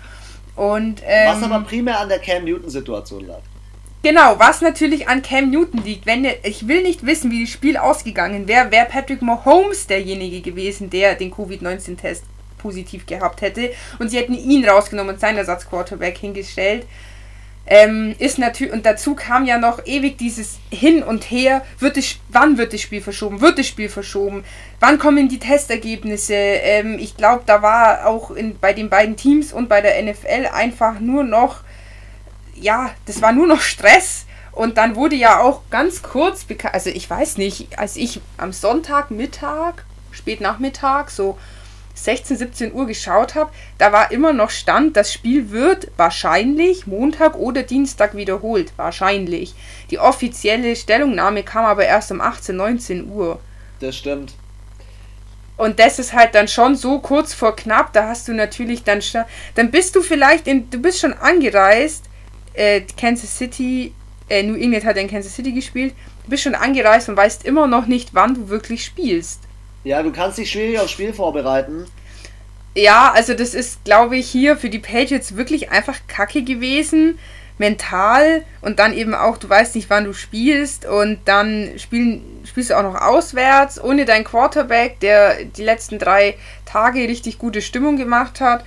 Und, ähm, was aber primär an der Cam Newton-Situation lag. Genau, was natürlich an Cam Newton liegt. Wenn ich will nicht wissen, wie das Spiel ausgegangen wäre, wäre Patrick Mahomes derjenige gewesen, der den Covid-19-Test positiv gehabt hätte und sie hätten ihn rausgenommen und seinen Ersatzquarterback hingestellt. Ähm, ist natürlich und dazu kam ja noch ewig dieses Hin und Her. Wird es, wann wird das Spiel verschoben? Wird das Spiel verschoben? Wann kommen die Testergebnisse? Ähm, ich glaube, da war auch in, bei den beiden Teams und bei der NFL einfach nur noch ja, das war nur noch Stress. Und dann wurde ja auch ganz kurz bekannt, also ich weiß nicht, als ich am Sonntagmittag, Spätnachmittag, so 16, 17 Uhr geschaut habe, da war immer noch Stand, das Spiel wird wahrscheinlich Montag oder Dienstag wiederholt. Wahrscheinlich. Die offizielle Stellungnahme kam aber erst um 18, 19 Uhr. Das stimmt. Und das ist halt dann schon so kurz vor knapp, da hast du natürlich dann schon, dann bist du vielleicht in, du bist schon angereist äh, Kansas City, äh, New England hat in Kansas City gespielt. Du bist schon angereist und weißt immer noch nicht, wann du wirklich spielst. Ja, du kannst dich schwierig aufs Spiel vorbereiten. Ja, also das ist, glaube ich, hier für die Patriots wirklich einfach kacke gewesen. Mental und dann eben auch, du weißt nicht, wann du spielst und dann spielen, spielst du auch noch auswärts, ohne deinen Quarterback, der die letzten drei Tage richtig gute Stimmung gemacht hat.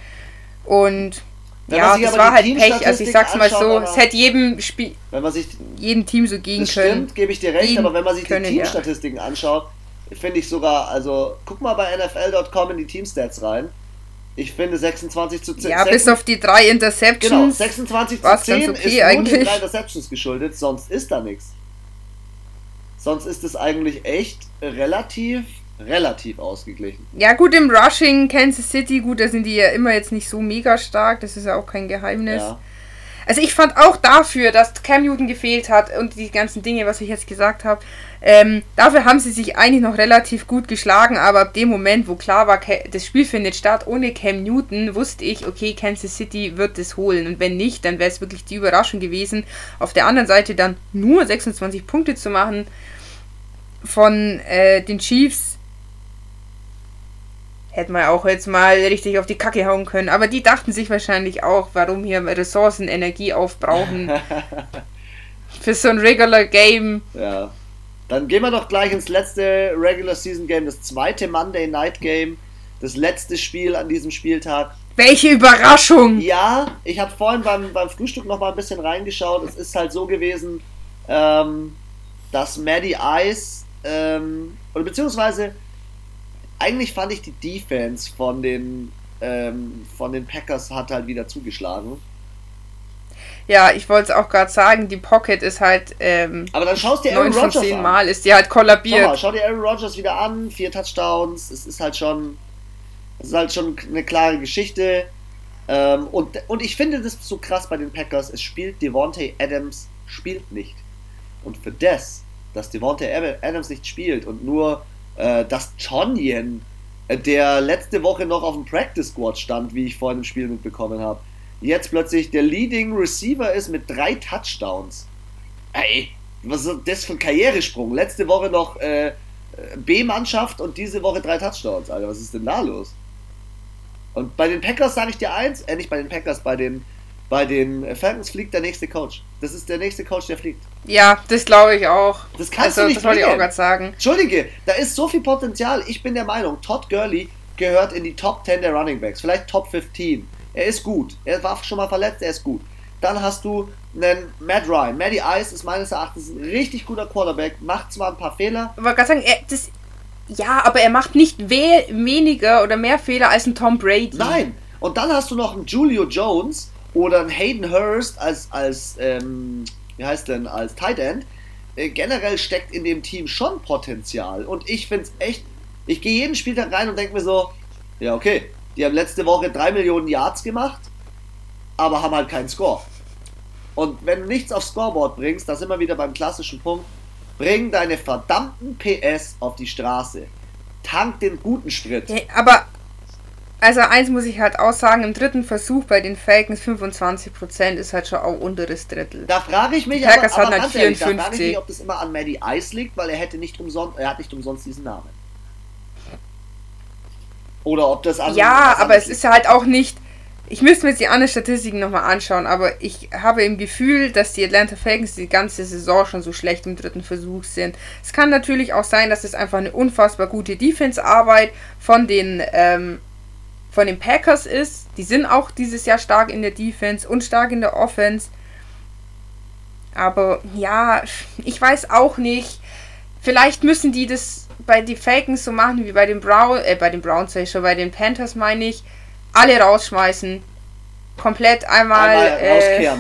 Und wenn ja, das war halt Pech. Also ich sag's mal so, es hätte jedem Spiel, wenn man sich jedem Team so gehen das können. Stimmt, gebe ich dir recht, aber wenn man sich können, die Teamstatistiken ja. anschaut, finde ich sogar, also guck mal bei NFL.com in die Teamstats rein. Ich finde 26 zu 10. Ja, 6, bis auf die drei Interceptions. Genau, 26 zu 10 okay ist eigentlich. nur den drei Interceptions geschuldet, sonst ist da nichts. Sonst ist es eigentlich echt relativ relativ ausgeglichen. Ja, gut, im Rushing Kansas City, gut, da sind die ja immer jetzt nicht so mega stark, das ist ja auch kein Geheimnis. Ja. Also ich fand auch dafür, dass Cam Newton gefehlt hat und die ganzen Dinge, was ich jetzt gesagt habe, ähm, dafür haben sie sich eigentlich noch relativ gut geschlagen, aber ab dem Moment, wo klar war, das Spiel findet statt ohne Cam Newton, wusste ich, okay, Kansas City wird es holen und wenn nicht, dann wäre es wirklich die Überraschung gewesen, auf der anderen Seite dann nur 26 Punkte zu machen von äh, den Chiefs Hätten wir auch jetzt mal richtig auf die Kacke hauen können. Aber die dachten sich wahrscheinlich auch, warum hier Ressourcen, Energie aufbrauchen. für so ein Regular Game. Ja. Dann gehen wir doch gleich ins letzte Regular Season Game, das zweite Monday Night Game, das letzte Spiel an diesem Spieltag. Welche Überraschung! Ja, ich habe vorhin beim, beim Frühstück noch mal ein bisschen reingeschaut. Es ist halt so gewesen, ähm, dass Maddie Ice, ähm, oder beziehungsweise eigentlich fand ich die Defense von den, ähm, von den Packers hat halt wieder zugeschlagen. Ja, ich wollte es auch gerade sagen, die Pocket ist halt. Ähm, Aber dann schaust dir Aaron Rodgers an. Mal ist die halt kollabiert. Schau, mal, schau dir Aaron Rodgers wieder an, vier Touchdowns. Es ist halt schon, es ist halt schon eine klare Geschichte. Ähm, und, und ich finde das so krass bei den Packers. Es spielt Devontae Adams spielt nicht. Und für das, dass Devontae Adams nicht spielt und nur äh, dass Chonyen, äh, der letzte Woche noch auf dem Practice Squad stand, wie ich vorhin im Spiel mitbekommen habe, jetzt plötzlich der Leading Receiver ist mit drei Touchdowns. Ey, was ist das für ein Karrieresprung? Letzte Woche noch äh, B-Mannschaft und diese Woche drei Touchdowns, Alter. Was ist denn da los? Und bei den Packers sage ich dir eins, äh, nicht bei den Packers, bei den, bei den Falcons fliegt der nächste Coach. Das ist der nächste Coach, der fliegt. Ja, das glaube ich auch. Das kannst also, du nicht Das wollte ich auch gerade sagen. Entschuldige, da ist so viel Potenzial. Ich bin der Meinung, Todd Gurley gehört in die Top 10 der Running Backs, vielleicht Top 15. Er ist gut. Er war schon mal verletzt, er ist gut. Dann hast du einen Matt Ryan. Matty Ice ist meines Erachtens ein richtig guter Quarterback, macht zwar ein paar Fehler. Ich wollte gerade sagen, er, das, ja, aber er macht nicht we weniger oder mehr Fehler als ein Tom Brady. Nein. Und dann hast du noch einen Julio Jones oder einen Hayden Hurst als, als ähm, wie heißt denn, als Tight End. Äh, generell steckt in dem Team schon Potenzial. Und ich finde es echt, ich gehe jeden Spieltag rein und denke mir so, ja, okay, die haben letzte Woche 3 Millionen Yards gemacht, aber haben halt keinen Score. Und wenn du nichts aufs Scoreboard bringst, da sind wir wieder beim klassischen Punkt, bring deine verdammten PS auf die Straße. Tank den guten Sprit. aber, also eins muss ich halt auch sagen, im dritten Versuch bei den Falcons 25% ist halt schon auch unteres Drittel. Da frage ich mich, aber, aber halt 54. Ehrlich, da frage ich mich, ob das immer an Maddie Ice liegt, weil er hätte nicht umsonst, er hat nicht umsonst diesen Namen. Oder ob das an Ja, aber es ist halt auch nicht ich müsste mir jetzt die anderen Statistiken nochmal anschauen, aber ich habe im Gefühl, dass die Atlanta Falcons die ganze Saison schon so schlecht im dritten Versuch sind. Es kann natürlich auch sein, dass es einfach eine unfassbar gute Defense-Arbeit von den, ähm, von den Packers ist. Die sind auch dieses Jahr stark in der Defense und stark in der Offense. Aber ja, ich weiß auch nicht. Vielleicht müssen die das bei den Falcons so machen wie bei den Brown, äh, bei den Browns, schon bei den Panthers meine ich alle rausschmeißen. Komplett einmal. einmal äh,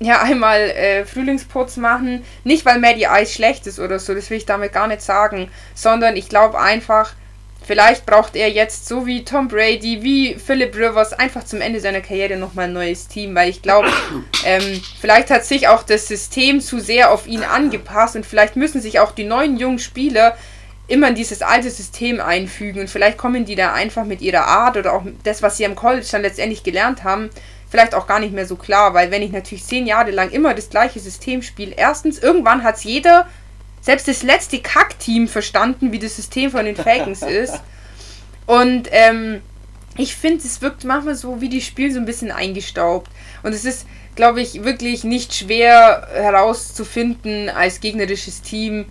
ja, einmal äh, Frühlingsputz machen. Nicht, weil Maddie Ice schlecht ist oder so, das will ich damit gar nicht sagen. Sondern ich glaube einfach, vielleicht braucht er jetzt, so wie Tom Brady, wie Philip Rivers, einfach zum Ende seiner Karriere nochmal ein neues Team. Weil ich glaube, ähm, vielleicht hat sich auch das System zu sehr auf ihn angepasst und vielleicht müssen sich auch die neuen jungen Spieler immer in dieses alte System einfügen und vielleicht kommen die da einfach mit ihrer Art oder auch das, was sie am College dann letztendlich gelernt haben, vielleicht auch gar nicht mehr so klar, weil wenn ich natürlich zehn Jahre lang immer das gleiche System spiele, erstens, irgendwann hat es jeder, selbst das letzte Kack-Team verstanden, wie das System von den Falcons ist. Und ähm, ich finde, es wirkt manchmal so wie die Spiel so ein bisschen eingestaubt. Und es ist, glaube ich, wirklich nicht schwer herauszufinden als gegnerisches Team,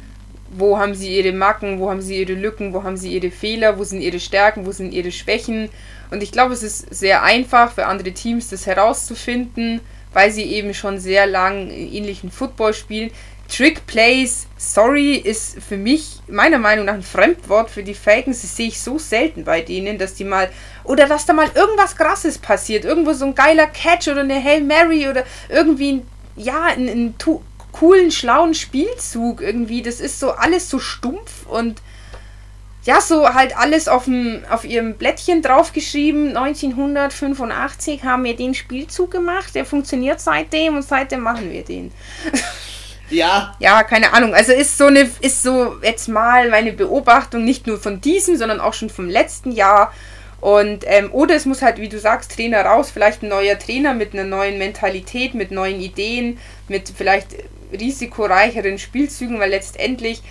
wo haben sie ihre Macken, wo haben sie ihre Lücken, wo haben sie ihre Fehler, wo sind ihre Stärken, wo sind ihre Schwächen. Und ich glaube, es ist sehr einfach für andere Teams, das herauszufinden, weil sie eben schon sehr lang ähnlichen Football spielen. Trick Plays, sorry, ist für mich meiner Meinung nach ein Fremdwort für die Falcons. Das sehe ich so selten bei denen, dass die mal, oder dass da mal irgendwas Krasses passiert. Irgendwo so ein geiler Catch oder eine Hail Mary oder irgendwie ein, ja, ein, ein coolen, schlauen Spielzug irgendwie. Das ist so alles so stumpf und ja, so halt alles auf, dem, auf ihrem Blättchen draufgeschrieben. 1985 haben wir den Spielzug gemacht. Der funktioniert seitdem und seitdem machen wir den. Ja. Ja, keine Ahnung. Also ist so eine, ist so jetzt mal meine Beobachtung nicht nur von diesem, sondern auch schon vom letzten Jahr. Und, ähm, oder es muss halt, wie du sagst, Trainer raus, vielleicht ein neuer Trainer mit einer neuen Mentalität, mit neuen Ideen, mit vielleicht risikoreicheren Spielzügen, weil letztendlich,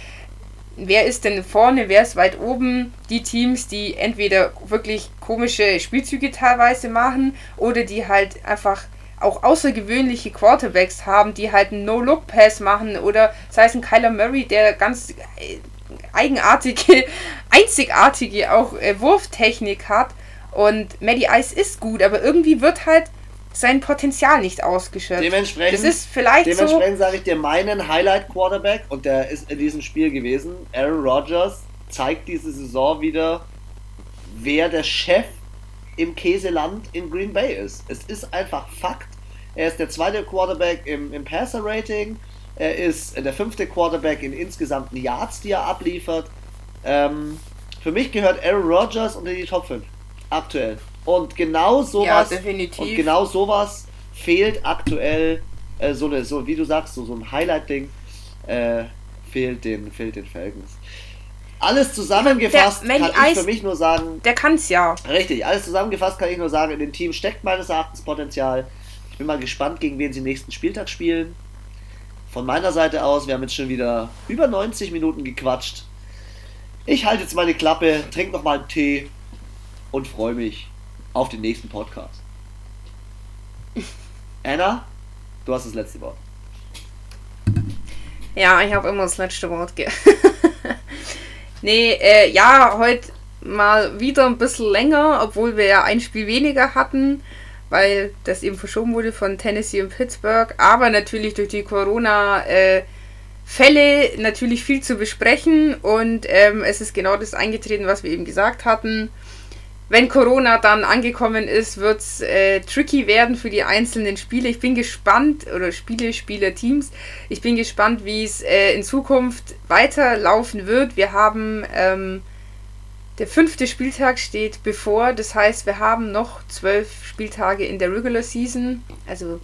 wer ist denn vorne, wer ist weit oben? Die Teams, die entweder wirklich komische Spielzüge teilweise machen oder die halt einfach auch außergewöhnliche Quarterbacks haben, die halt einen No-Look-Pass machen oder sei es ein Kyler Murray, der ganz äh, eigenartige, einzigartige auch äh, Wurftechnik hat. Und Maddie Ice ist gut, aber irgendwie wird halt sein Potenzial nicht ausgeschöpft. Dementsprechend, das ist vielleicht dementsprechend so sage ich dir meinen Highlight-Quarterback und der ist in diesem Spiel gewesen. Aaron Rodgers zeigt diese Saison wieder, wer der Chef im Käseland in Green Bay ist. Es ist einfach Fakt. Er ist der zweite Quarterback im, im Passer-Rating. Er ist der fünfte Quarterback in insgesamten Yards, die er abliefert. Ähm, für mich gehört Aaron Rodgers unter die Top 5. Aktuell. Und genau sowas, ja, und genau sowas fehlt aktuell, äh, so eine, so wie du sagst, so, so ein Highlight-Ding, äh, fehlt den, fehlt den Falcons. Alles zusammengefasst der, kann ich für mich nur sagen. Der kann's ja. Richtig, alles zusammengefasst kann ich nur sagen, in dem Team steckt meines Erachtens Potenzial. Ich bin mal gespannt, gegen wen sie nächsten Spieltag spielen. von meiner Seite aus, wir haben jetzt schon wieder über 90 Minuten gequatscht. Ich halte jetzt meine Klappe, trinke noch mal einen Tee und freue mich auf den nächsten Podcast. Anna, du hast das letzte Wort. Ja, ich habe immer das letzte Wort. nee, äh, ja, heute mal wieder ein bisschen länger, obwohl wir ja ein Spiel weniger hatten, weil das eben verschoben wurde von Tennessee und Pittsburgh. Aber natürlich durch die Corona- äh, Fälle natürlich viel zu besprechen und ähm, es ist genau das eingetreten, was wir eben gesagt hatten wenn Corona dann angekommen ist, wird es äh, tricky werden für die einzelnen Spiele. Ich bin gespannt, oder Spiele, Spieler, Teams, ich bin gespannt, wie es äh, in Zukunft weiterlaufen wird. Wir haben, ähm, der fünfte Spieltag steht bevor, das heißt, wir haben noch zwölf Spieltage in der Regular Season, also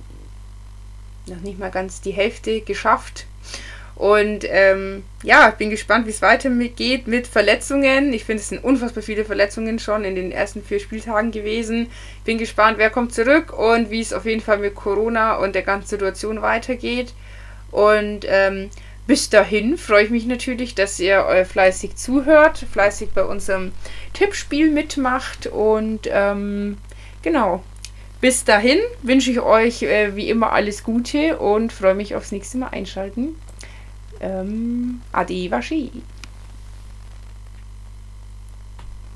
noch nicht mal ganz die Hälfte geschafft. Und ähm, ja, ich bin gespannt, wie es weitergeht mit Verletzungen. Ich finde, es sind unfassbar viele Verletzungen schon in den ersten vier Spieltagen gewesen. Bin gespannt, wer kommt zurück und wie es auf jeden Fall mit Corona und der ganzen Situation weitergeht. Und ähm, bis dahin freue ich mich natürlich, dass ihr euch fleißig zuhört, fleißig bei unserem Tippspiel mitmacht. Und ähm, genau, bis dahin wünsche ich euch äh, wie immer alles Gute und freue mich aufs nächste Mal einschalten. Um, arrivederci.